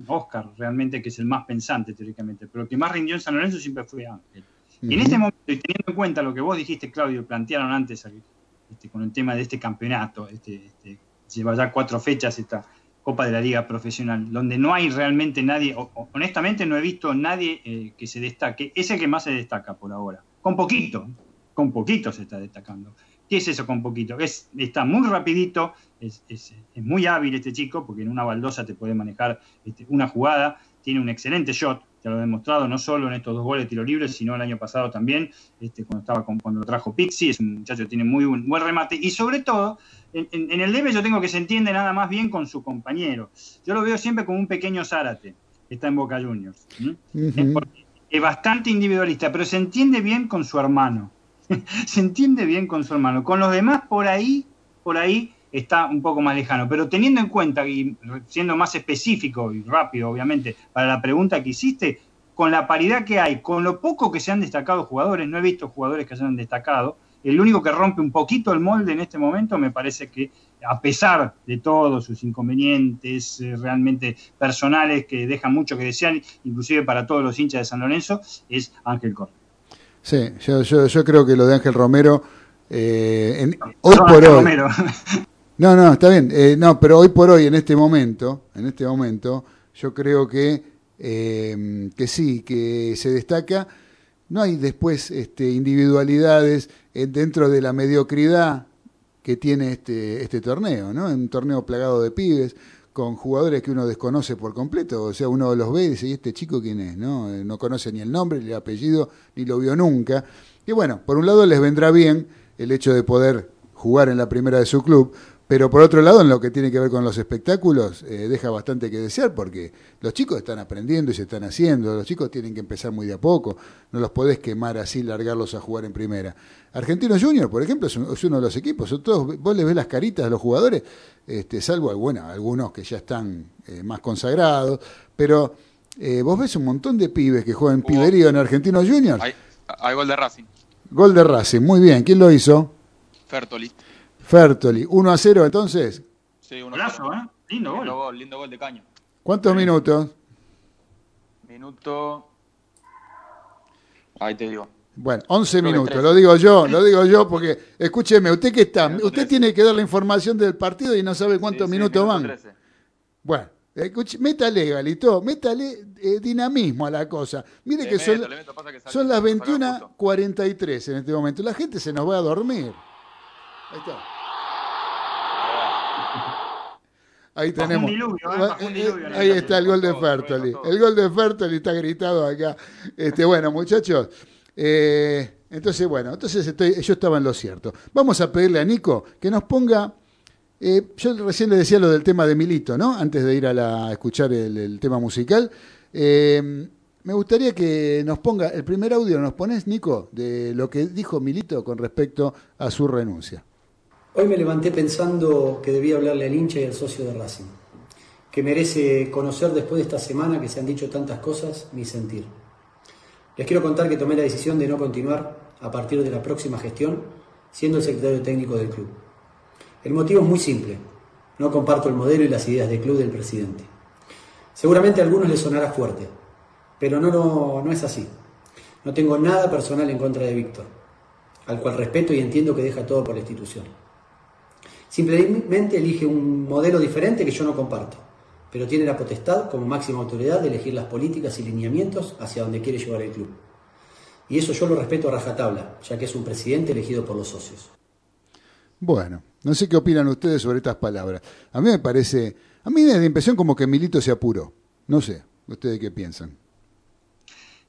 Oscar, realmente que es el más pensante teóricamente, pero el que más rindió en San Lorenzo siempre fue Ángel. Y en este momento, y teniendo en cuenta lo que vos dijiste, Claudio, plantearon antes este, con el tema de este campeonato, este, este, lleva ya cuatro fechas esta Copa de la Liga Profesional, donde no hay realmente nadie, o- honestamente no he visto nadie eh, que se destaque, es el que más se destaca por ahora, con poquito, con poquito se está destacando. ¿Qué es eso con poquito? Es, está muy rapidito, es, es- es muy hábil este chico, porque en una baldosa te puede manejar este, una jugada, tiene un excelente shot, te lo he demostrado no solo en estos dos goles de tiro libre, sino el año pasado también, este, cuando estaba con, cuando lo trajo Pixi, es un muchacho que tiene muy buen, buen remate, y sobre todo, en, en- en el debe yo tengo que se entiende nada más bien con su compañero. Yo lo veo siempre como un pequeño Zárate, que está en Boca Juniors. Es bastante individualista, pero se entiende bien con su hermano. se entiende bien con su hermano. Con los demás, por ahí, por ahí está un poco más lejano. Pero teniendo en cuenta y siendo más específico y rápido, obviamente, para la pregunta que hiciste, con la paridad que hay, con lo poco que se han destacado jugadores, no he visto jugadores que se han destacado, el único que rompe un poquito el molde en este momento me parece que, a pesar de todos sus inconvenientes eh, realmente personales que dejan mucho que desear, inclusive para todos los hinchas de San Lorenzo, es Ángel Correa. Sí, yo, yo, yo creo que lo de Ángel Romero, eh, en- hoy por Ángel hoy, Romero. No, no, está bien. Eh, no, pero hoy por hoy, en este momento, en este momento, yo creo que, eh, que sí, que se destaca. No hay después este, individualidades eh, dentro de la mediocridad que tiene este, este torneo, ¿no? Un torneo plagado de pibes, con jugadores que uno desconoce por completo. O sea, uno los ve y dice, ¿y este chico quién es? No, Eh, no conoce ni el nombre, ni el apellido, ni lo vio nunca. Y bueno, por un lado les vendrá bien el hecho de poder jugar en la primera de su club, pero por otro lado, en lo que tiene que ver con los espectáculos, eh, deja bastante que desear porque los chicos están aprendiendo y se están haciendo, los chicos tienen que empezar muy de a poco, no los podés quemar así, largarlos a jugar en primera. Argentinos Junior, por ejemplo, es, un- es uno de los equipos, son todos, vos les ves las caritas a los jugadores, este, salvo bueno, algunos que ya están eh, más consagrados, pero eh, vos ves un montón de pibes que juegan Hubo- piberío en Argentinos Juniors. Hay, hay gol de Racing. Gol de Racing, muy bien. ¿Quién lo hizo? Fertoli. Fertoli. 1 a 0 entonces. Sí, uno Golazo, ¿eh? Lindo gol. Lindo gol, lindo gol de caño. ¿Cuántos minutos? Minuto. Ahí te digo. Bueno, 11 Creo que minutos, lo digo yo, lo digo yo porque, escúcheme, usted que está, Minuto usted 13. tiene que dar la información del partido y no sabe cuántos Sí, sí, minutos minuto van. 13. Bueno, escuche, métale, Galito, métale eh, dinamismo a la cosa. Mire Le que son, meto, que son las saca justo. 21.43 en este momento. La gente se nos va a dormir. Ahí está. Ahí Bajo un tenemos. diluvio, ¿eh? Va- Bajo un eh, diluvio, ahí está el gol de Fertoli. El gol de Fertoli está gritado acá. Este, bueno, muchachos. eh, entonces, bueno, entonces estoy, yo estaba en lo cierto. Vamos a pedirle a Nico que nos ponga. eh, yo recién le decía lo del tema de Milito, ¿no? Antes de ir a, la- a escuchar el, el tema musical. Eh, me gustaría que nos ponga el primer audio, ¿nos pones, Nico, de lo que dijo Milito con respecto a su renuncia? Hoy me levanté pensando que debía hablarle al hincha y al socio de Racing, que merece conocer después de esta semana que se han dicho tantas cosas mi sentir. Les quiero contar que tomé la decisión de no continuar a partir de la próxima gestión siendo el secretario técnico del club. El motivo es muy simple, no comparto el modelo y las ideas del club del presidente. Seguramente a algunos les sonará fuerte, pero no, no, no es así. No tengo nada personal en contra de Víctor, al cual respeto y entiendo que deja todo por la institución. Simplemente elige un modelo diferente que yo no comparto, pero tiene la potestad como máxima autoridad de elegir las políticas y lineamientos hacia donde quiere llevar el club. Y eso yo lo respeto a rajatabla, ya que es un presidente elegido por los socios. Bueno, no sé qué opinan ustedes sobre estas palabras. A mí me parece, a mí me da la impresión como que Milito se apuró. No sé, ustedes qué piensan.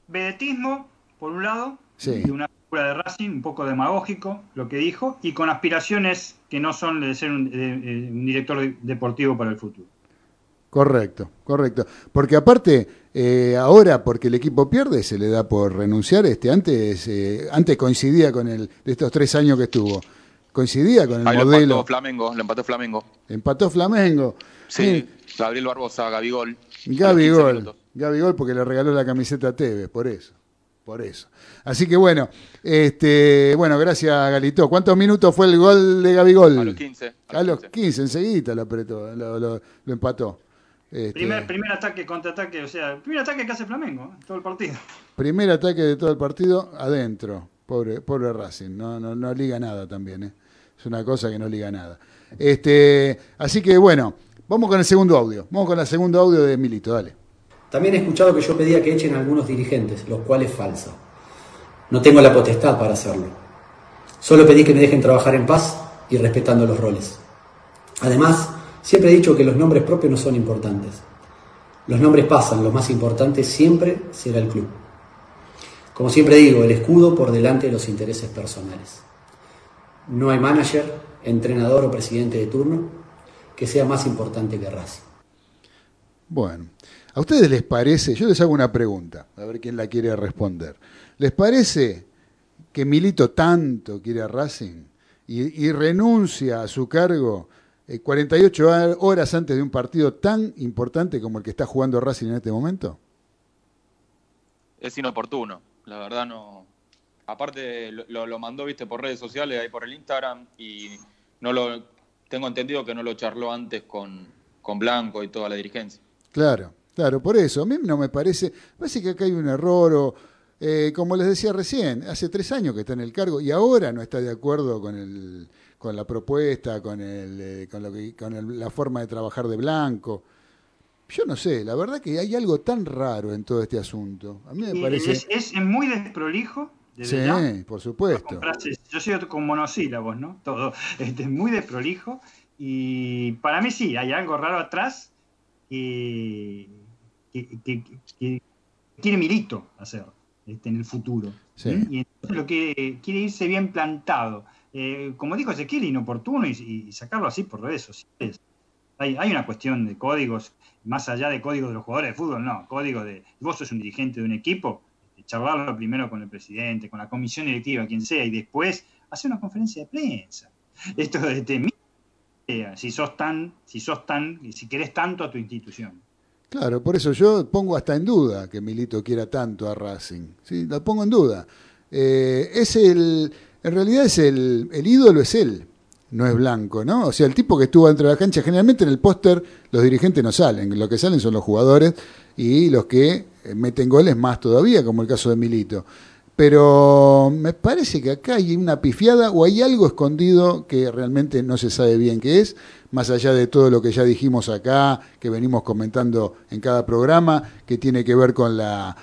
Vedetismo, por un lado, Sí. de una de Racing, un poco demagógico lo que dijo, y con aspiraciones que no son de ser un, de- de- un director de- deportivo para el futuro. Correcto, correcto. Porque aparte, eh, ahora porque el equipo pierde, se le da por renunciar. Este, antes, eh, antes coincidía con el, de estos tres años que estuvo, coincidía con el Ahí lo modelo. empató Flamengo, lo empató Flamengo. Empató Flamengo. Sí, Gabriel Barbosa, Gabigol. Gaby A los 15 Gol. minutos. Gaby Gol porque le regaló la camiseta a Tevez, por eso. Por eso. Así que bueno, este, bueno, gracias Galito. ¿Cuántos minutos fue el gol de Gaby Gol? A los 15. A los 15, enseguida lo apretó, lo, lo- lo empató. Este, Primer, primer ataque, contraataque, o sea, primer ataque que hace Flamengo, ¿eh? todo el partido. primer ataque de todo el partido adentro. Pobre, pobre Racing, no, no, no liga nada también, ¿eh? Es una cosa que no liga nada. Este, así que bueno, vamos con el segundo audio. Vamos con el segundo audio de Milito, dale. También he escuchado que yo pedía que echen a algunos dirigentes, lo cual es falso. No tengo la potestad para hacerlo. Solo pedí que me dejen trabajar en paz y respetando los roles. Además, siempre he dicho que los nombres propios no son importantes. Los nombres pasan, lo más importante siempre será el club. Como siempre digo, el escudo por delante de los intereses personales. No hay manager, entrenador o presidente de turno que sea más importante que Racing. Bueno, ¿a ustedes les parece? Yo les hago una pregunta, a ver quién la quiere responder. ¿Les parece que Milito tanto quiere a Racing y, y renuncia a su cargo eh, 48 hor- horas antes de un partido tan importante como el que está jugando Racing en este momento? Es inoportuno, la verdad no. Aparte lo mandó, viste, por redes sociales, ahí por el Instagram, y no lo tengo entendido que no lo charló antes con, con Blanco y toda la dirigencia. Claro, claro, por eso. A mí no me parece, parece que acá hay un error o, eh, como les decía recién, hace tres años que está en el cargo y ahora no está de acuerdo con el, con la propuesta, con el, eh, con lo que, con el- la forma de trabajar de Blanco. Yo no sé, la verdad que hay algo tan raro en todo este asunto. A mí me Y parece. Es, es muy desprolijo. sí, ya. por supuesto. Frases- yo soy con monosílabos, ¿no? Todo. Este, es muy desprolijo. Y para mí sí, hay algo raro atrás que, que, que- que quiere Milito hacer este, en el futuro. Sí. ¿Mm? Y entonces lo que quiere irse bien plantado. Eh, como dijo Ezequiel, inoportuno y, y sacarlo así por redes sociales. Hay, hay una cuestión de códigos, más allá de códigos de los jugadores de fútbol, no, código de vos sos un dirigente de un equipo, de charlarlo primero con el presidente, con la comisión directiva, quien sea, y después hacer una conferencia de prensa. Esto de te mira, si sos tan, si sos tan, si querés tanto a tu institución. Claro, por eso yo pongo hasta en duda que Milito quiera tanto a Racing. Sí, lo pongo en duda. eh, es el, en realidad es el, el ídolo es él, no es Blanco, ¿no? O sea, el tipo que estuvo dentro de la cancha, generalmente en el póster los dirigentes no salen, lo que salen son los jugadores y los que eh, meten goles más todavía, como el caso de Milito. Pero me parece que acá hay una pifiada o hay algo escondido que realmente no se sabe bien qué es, más allá de todo lo que ya dijimos acá, que venimos comentando en cada programa, que tiene que ver con la,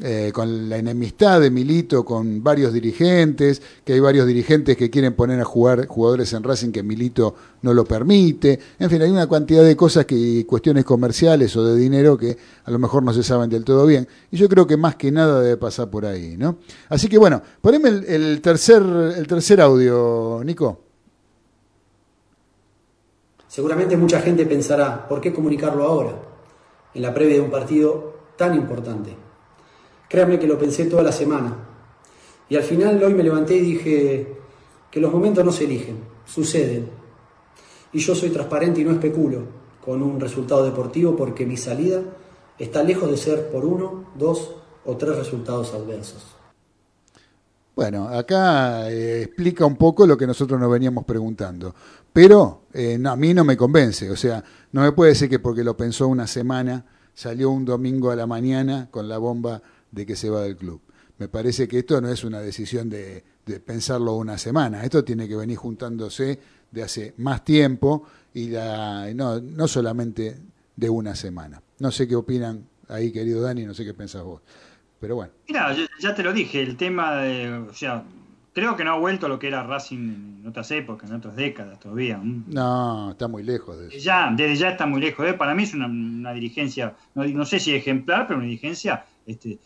eh, con la enemistad de Milito con varios dirigentes, que hay varios dirigentes que quieren poner a jugar jugadores en Racing que Milito no lo permite. En fin, hay una cantidad de cosas que cuestiones comerciales o de dinero que a lo mejor no se saben del todo bien. Y yo creo que más que nada debe pasar por ahí, ¿no? Así que bueno, poneme el, el tercer el tercer audio, Nico. Seguramente mucha gente pensará, ¿por qué comunicarlo ahora? En la previa de un partido tan importante. Créanme que lo pensé toda la semana. Y al final hoy me levanté y dije que los momentos no se eligen, suceden. Y yo soy transparente y no especulo con un resultado deportivo porque mi salida está lejos de ser por uno, dos o tres resultados adversos. Bueno, acá eh, explica un poco lo que nosotros nos veníamos preguntando, pero eh, a mí no me convence, o sea, no me puede decir que porque lo pensó una semana, salió un domingo a la mañana con la bomba de que se va del club. Me parece que esto no es una decisión de, de pensarlo una semana, esto tiene que venir juntándose de hace más tiempo y la, no, no solamente de una semana. No sé qué opinan ahí, querido Dani, no sé qué pensás vos. Pero bueno. Mira, ya, te lo dije, el tema de, o sea, creo que no ha vuelto a lo que era Racing en otras épocas, en otras décadas todavía. No, está muy lejos de eso. Ya, desde ya está muy lejos. ¿eh? Para mí es una, una dirigencia, no, no sé si ejemplar, pero una dirigencia este,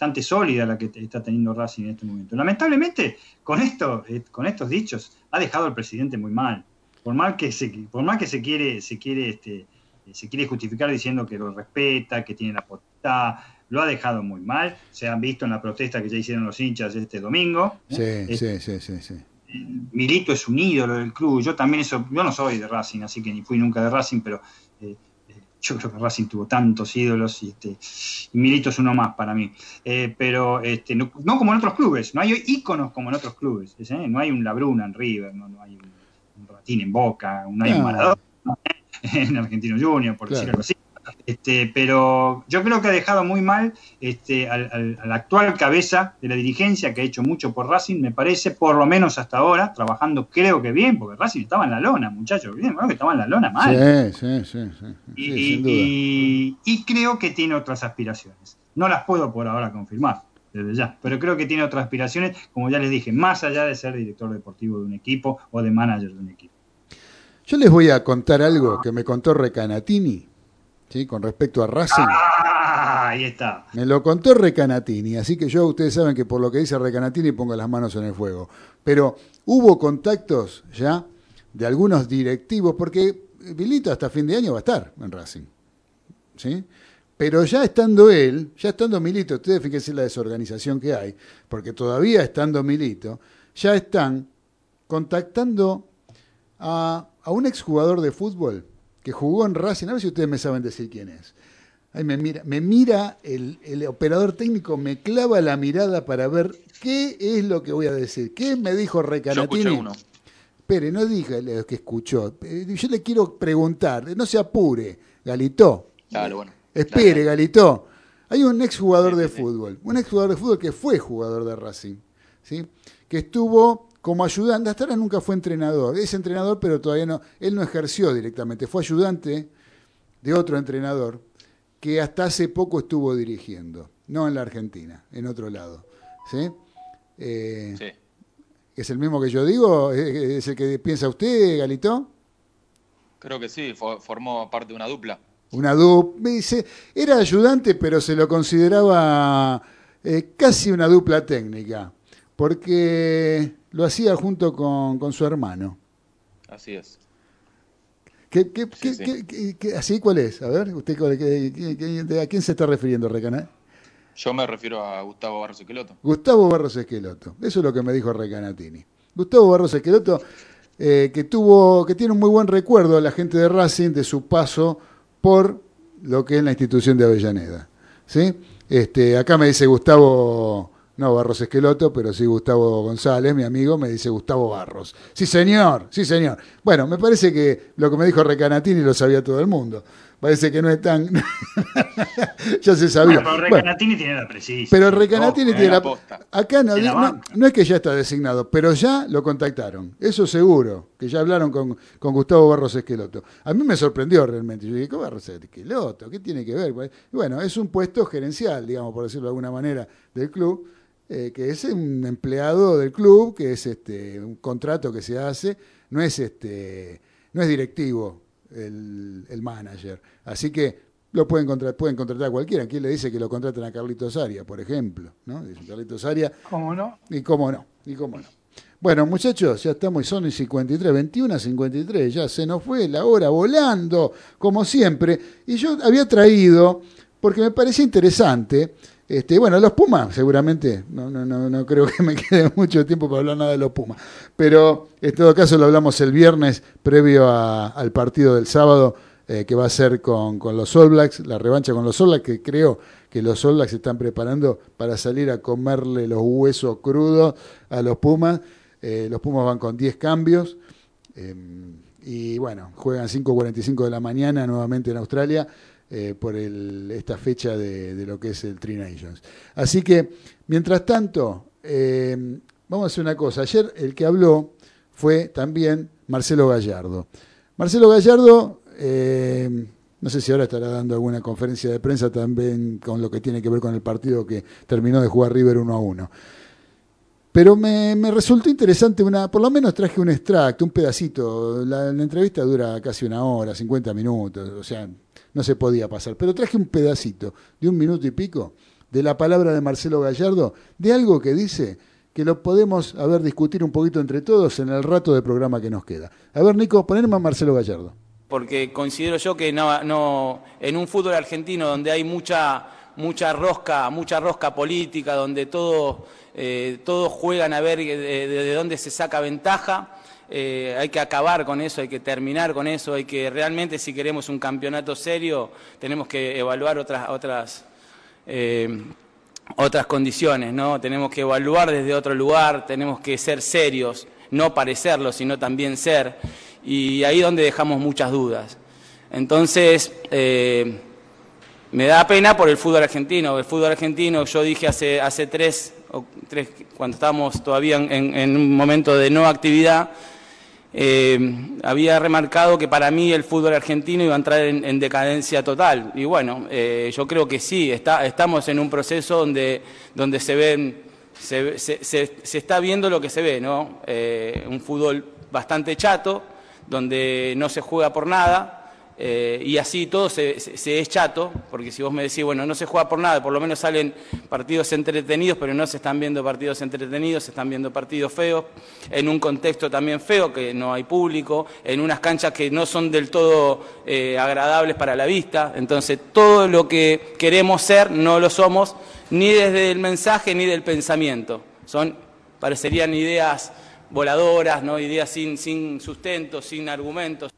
bastante sólida la que está teniendo Racing en este momento. Lamentablemente, con esto, eh, con estos dichos, ha dejado al presidente muy mal. Por mal que se, por mal que se quiere, se quiere, este, eh, se quiere justificar diciendo que lo respeta, que tiene la potestad, lo ha dejado muy mal. Se han visto en la protesta que ya hicieron los hinchas este domingo. ¿eh? Sí, sí, sí, sí, sí. Milito es un ídolo del club. Yo también eso, yo no soy de Racing, así que ni fui nunca de Racing, pero eh, eh, yo creo que Racing tuvo tantos ídolos y, este, y Milito es uno más para mí. Eh, pero este, no, no como en otros clubes, no hay íconos como en otros clubes. ¿eh? No hay un Labruna en River, no, no hay un, un Ratín en Boca, no hay un. Maradona en Argentino Junior, por Claro. decir algo así. Este, pero yo creo que ha dejado muy mal este, al, al- al actual cabeza de la dirigencia que ha hecho mucho por Racing, me parece, por lo menos hasta ahora, trabajando creo que bien, porque Racing estaba en la lona, muchachos, bien, ¿no? que estaba en la lona mal. Sí, sí, sí, sí, y, sí, sin duda. y- y creo que tiene otras aspiraciones. No las puedo por ahora confirmar, desde ya, pero creo que tiene otras aspiraciones, como ya les dije, más allá de ser director deportivo de un equipo o de manager de un equipo. Yo les voy a contar algo que me contó Recanatini, ¿sí? con respecto a Racing. Ah, ahí está. Me lo contó Recanatini, así que yo, ustedes saben que por lo que dice Recanatini pongo las manos en el fuego. Pero hubo contactos ya de algunos directivos, porque Vilito hasta fin de año va a estar en Racing. ¿sí? Pero ya estando él, ya estando Milito, ustedes fíjense la desorganización que hay, porque todavía estando Milito, ya están contactando a, a un exjugador de fútbol que jugó en Racing, a ver si ustedes me saben decir quién es. Ahí me mira, me mira el, el operador técnico, me clava la mirada para ver qué es lo que voy a decir. ¿Qué me dijo Yo Recanatini? escuché uno. Espere, no diga lo que escuchó. Eh, Yo le quiero preguntar, no se apure, Galitó. Dale, bueno. Espere. Galito. Hay un exjugador Sí, de sí, sí. fútbol, un exjugador de fútbol que fue jugador de Racing, ¿sí? que estuvo como ayudante, hasta ahora nunca fue entrenador, es entrenador pero todavía no, él no ejerció directamente, fue ayudante de otro entrenador que hasta hace poco estuvo dirigiendo, no en la Argentina, en otro lado. ¿sí? Eh, Sí. ¿Es el mismo que yo digo? ¿Es el que piensa usted, Galito? Creo que sí, fo- formó parte de una dupla. Una dupla. Me dice, era ayudante, pero se lo consideraba eh, casi una dupla técnica, porque lo hacía junto con, con su hermano. Así es. ¿Qué, qué, Sí, qué- sí. qué- qué- qué- ¿Así cuál es? A ver, usted ¿a quién se está refiriendo, Recana? Yo me refiero a Gustavo Barros Esqueloto. Gustavo Barros Esqueloto. Eso es lo que me dijo Recanatini. Gustavo Barros Esqueloto, eh, que tuvo, que tiene un muy buen recuerdo a la gente de Racing de su paso por lo que es la institución de Avellaneda. ¿Sí? Este, acá me dice Gustavo, no Barros Esqueloto, pero sí Gustavo González, mi amigo, me dice Gustavo Barros. Sí, señor, sí, señor. Bueno, me parece que lo que me dijo Recanatini lo sabía todo el mundo. Parece que no es tan. ya se sabía. Bueno, pero Bueno, Recanatini tiene la precisa. pero Recanatini Ojo, tiene la. posta. Acá no, no, no es que ya está designado, pero ya lo contactaron. Eso seguro, que ya hablaron con, con Gustavo Barros Esqueloto. A mí me sorprendió realmente. Yo dije, ¿cómo Barros Esqueloto? ¿Qué tiene que ver? Y bueno, es un puesto gerencial, digamos, por decirlo de alguna manera, del club, eh, que es un empleado del club, que es este un contrato que se hace, no es este no es directivo el, el manager. Así que lo pueden contratar, pueden contratar a cualquiera. ¿Quién le dice que lo contraten a Carlitos Aria, por ejemplo? ¿no? Dice Carlitos Aria, ¿Cómo no? y cómo no, y cómo no. Bueno, muchachos, ya estamos, son y 53, 21 a 53, ya se nos fue la hora volando, como siempre. Y yo había traído, porque me parecía interesante, este, bueno, los Pumas, seguramente, no, no, no, no creo que me quede mucho tiempo para hablar nada de los Pumas, pero en todo caso lo hablamos el viernes, previo al partido del sábado, eh, que va a ser con, con los All Blacks, la revancha con los All Blacks, que creo que los All Blacks están preparando para salir a comerle los huesos crudos a los Pumas. Eh, los Pumas van con 10 cambios. eh, y bueno, juegan 5.45 de la mañana nuevamente en Australia eh, por esta fecha de, lo que es el Tri Nations. Así que, mientras tanto, eh, vamos a hacer una cosa. Ayer el que habló fue también Marcelo Gallardo. Marcelo Gallardo, eh, no sé si ahora estará dando alguna conferencia de prensa también con lo que tiene que ver con el partido que terminó de jugar River 1 a 1. Pero me, resultó interesante una, por lo menos traje un extracto, un pedacito. La, la entrevista dura casi una hora, 50 minutos, o sea, no se podía pasar. Pero traje un pedacito de un minuto y pico de la palabra de Marcelo Gallardo, de algo que dice que lo podemos a ver discutir un poquito entre todos en el rato de programa que nos queda. A ver, Nico, ponerme a Marcelo Gallardo. porque considero yo que no, no en un fútbol argentino donde hay mucha mucha rosca mucha rosca política donde todos eh, todos juegan a ver de, de- de dónde se saca ventaja eh, hay que acabar con eso hay que terminar con eso hay que realmente si queremos un campeonato serio tenemos que evaluar otras otras eh, otras condiciones, ¿no? Tenemos que evaluar desde otro lugar, tenemos que ser serios, no parecerlo, sino también ser. Y ahí donde dejamos muchas dudas. Entonces, eh, me da pena por el fútbol argentino. El fútbol argentino, yo dije hace, hace tres, o tres, cuando estábamos todavía en- en un momento de no actividad, eh, había remarcado que para mí el fútbol argentino iba a entrar en, en decadencia total. Y bueno, eh, yo creo que sí, estamos en un proceso donde, donde se ven, se, se- se- se está viendo lo que se ve, ¿no? Eh, un fútbol bastante chato, donde no se juega por nada. Eh, y así todo se, se- es chato, porque si vos me decís, bueno, no se juega por nada, por lo menos salen partidos entretenidos, pero no se están viendo partidos entretenidos, se están viendo partidos feos, en un contexto también feo, que no hay público, en unas canchas que no son del todo eh, agradables para la vista, entonces todo lo que queremos ser no lo somos, ni desde el mensaje ni del pensamiento, son, parecerían ideas voladoras, ¿no? ideas sin, sin sustento, sin argumentos.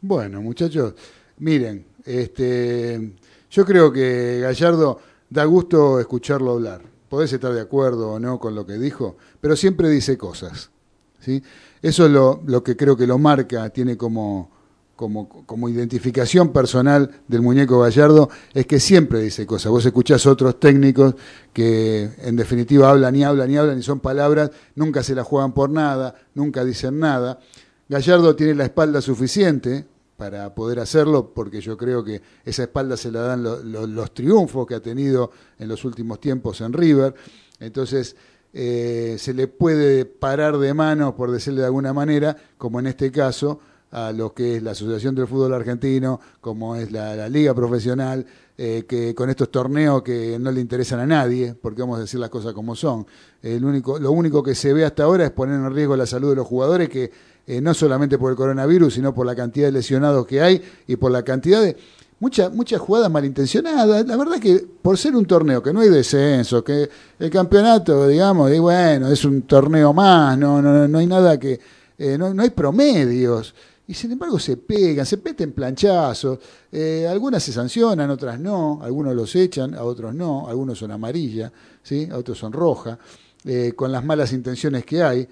Bueno, muchachos, miren, este, yo creo que Gallardo da gusto escucharlo hablar. Podés estar de acuerdo o no con lo que dijo, pero siempre dice cosas. ¿sí? Eso es lo, lo que creo que lo marca, tiene como, como, como identificación personal del muñeco Gallardo, es que siempre dice cosas. Vos escuchás otros técnicos que en definitiva hablan y hablan y hablan y son palabras, nunca se la juegan por nada, nunca dicen nada. Gallardo tiene la espalda suficiente para poder hacerlo, porque yo creo que esa espalda se la dan lo- lo- los triunfos que ha tenido en los últimos tiempos en River. Entonces, eh, se le puede parar de mano, por decirle de alguna manera, como en este caso, a lo que es la Asociación del Fútbol Argentino, como es la, Liga Profesional, eh, que con estos torneos que no le interesan a nadie, porque vamos a decir las cosas como son. Lo único que se ve hasta ahora es poner en riesgo la salud de los jugadores, que eh, no solamente por el coronavirus, sino por la cantidad de lesionados que hay y por la cantidad de muchas muchas jugadas malintencionadas. La verdad que por ser un torneo que no hay descenso, que el campeonato, digamos, bueno, es un torneo más, no, no, no hay nada que, eh, no, no hay promedios. y sin embargo se pegan, se meten planchazos, eh, algunas se sancionan, otras no, algunos los echan, a otros no, algunos son amarillas, ¿sí? a otros son rojas, eh, con las malas intenciones que hay,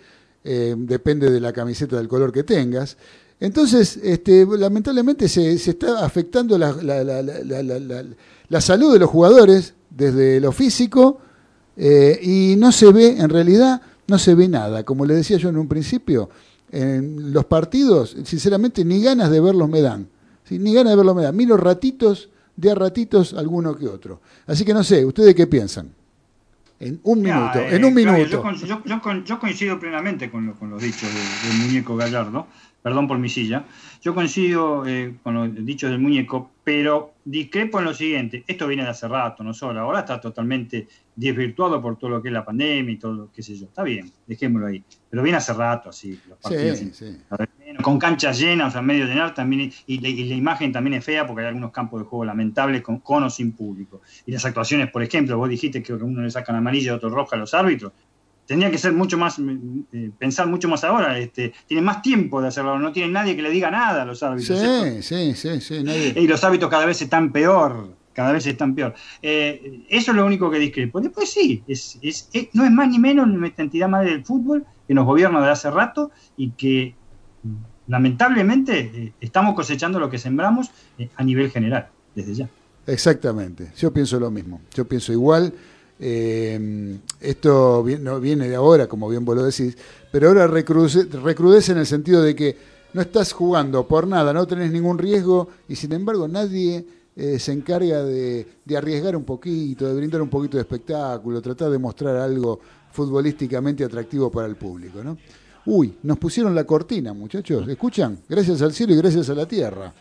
eh, depende de la camiseta del color que tengas. Entonces, este, lamentablemente se, está afectando la, salud de los jugadores desde lo físico eh, y no se ve, en realidad, no se ve nada. Como le decía yo en un principio, en los partidos, sinceramente, ni ganas de verlos me dan. Ni ganas de verlos me dan. Miro ratitos, de a ratitos, alguno que otro. Así que no sé, ¿ustedes qué piensan? En un minuto, eh, en un Claudio, minuto. Yo, yo- yo con- yo coincido plenamente con, lo- con los dichos de- del muñeco Gallardo. Perdón por mi silla. Yo coincido eh, con los dichos del muñeco, pero discrepo en lo siguiente. Esto viene de hace rato, no solo. Ahora está totalmente desvirtuado por todo lo que es la pandemia y todo lo que sé yo. Está bien, dejémoslo ahí. Pero viene hace rato así. Los partidos Sí, sí. Con canchas llenas, a medio llenar también, y, la- y la imagen también es fea porque hay algunos campos de juego lamentables con, con o sin público. Y las actuaciones, por ejemplo, vos dijiste que a uno le sacan amarilla y otro roja a los árbitros. Tendría que ser mucho más, eh, pensar mucho más ahora. Este, tienen más tiempo de hacerlo, no tienen nadie que le diga nada a los árbitros. Sí, sí, sí, sí. nadie- Y los hábitos cada vez están peor, cada vez están peor. Eh, eso es lo único que discrepo. Después sí, es, es- es- no es más ni menos nuestra entidad madre del fútbol que nos gobierna de hace rato y que lamentablemente eh, estamos cosechando lo que sembramos eh, a nivel general, desde ya. Exactamente, yo pienso lo mismo, yo pienso igual. eh, esto no viene de ahora, como bien vos lo decís, pero ahora recrudece, en el sentido de que no estás jugando por nada, no tenés ningún riesgo y sin embargo nadie se encarga de, de arriesgar un poquito, de brindar un poquito de espectáculo, tratar de mostrar algo futbolísticamente atractivo para el público. ¿no? Uy, nos pusieron la cortina, muchachos, ¿escuchan? Gracias al cielo y gracias a la tierra.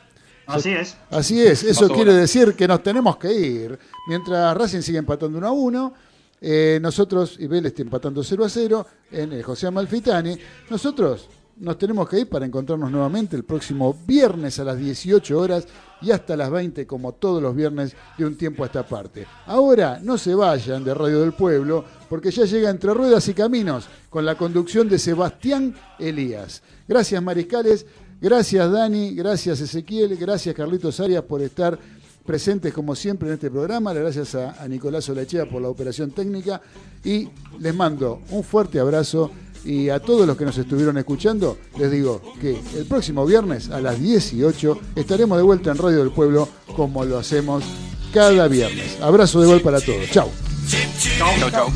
Así es. Así es, eso quiere decir que nos tenemos que ir. Mientras Racing sigue empatando 1 a 1, eh, nosotros, y Vélez está empatando 0 a 0 en el José Amalfitani, nosotros nos tenemos que ir para encontrarnos nuevamente el próximo viernes a las 18 horas y hasta las 20 como todos los viernes de un tiempo a esta parte. Ahora no se vayan de Radio del Pueblo porque ya llega Entre Ruedas y Caminos con la conducción de Sebastián Elías. Gracias Mariscales, gracias Dani, gracias Ezequiel, gracias Carlitos Arias por estar presentes como siempre en este programa, gracias a, Nicolás Olachea por la operación técnica. Y les mando un fuerte abrazo y a todos los que nos estuvieron escuchando les digo que el próximo viernes a las 18 estaremos de vuelta en Radio del Pueblo como lo hacemos cada viernes. Abrazo de gol para todos. Chao. Chau,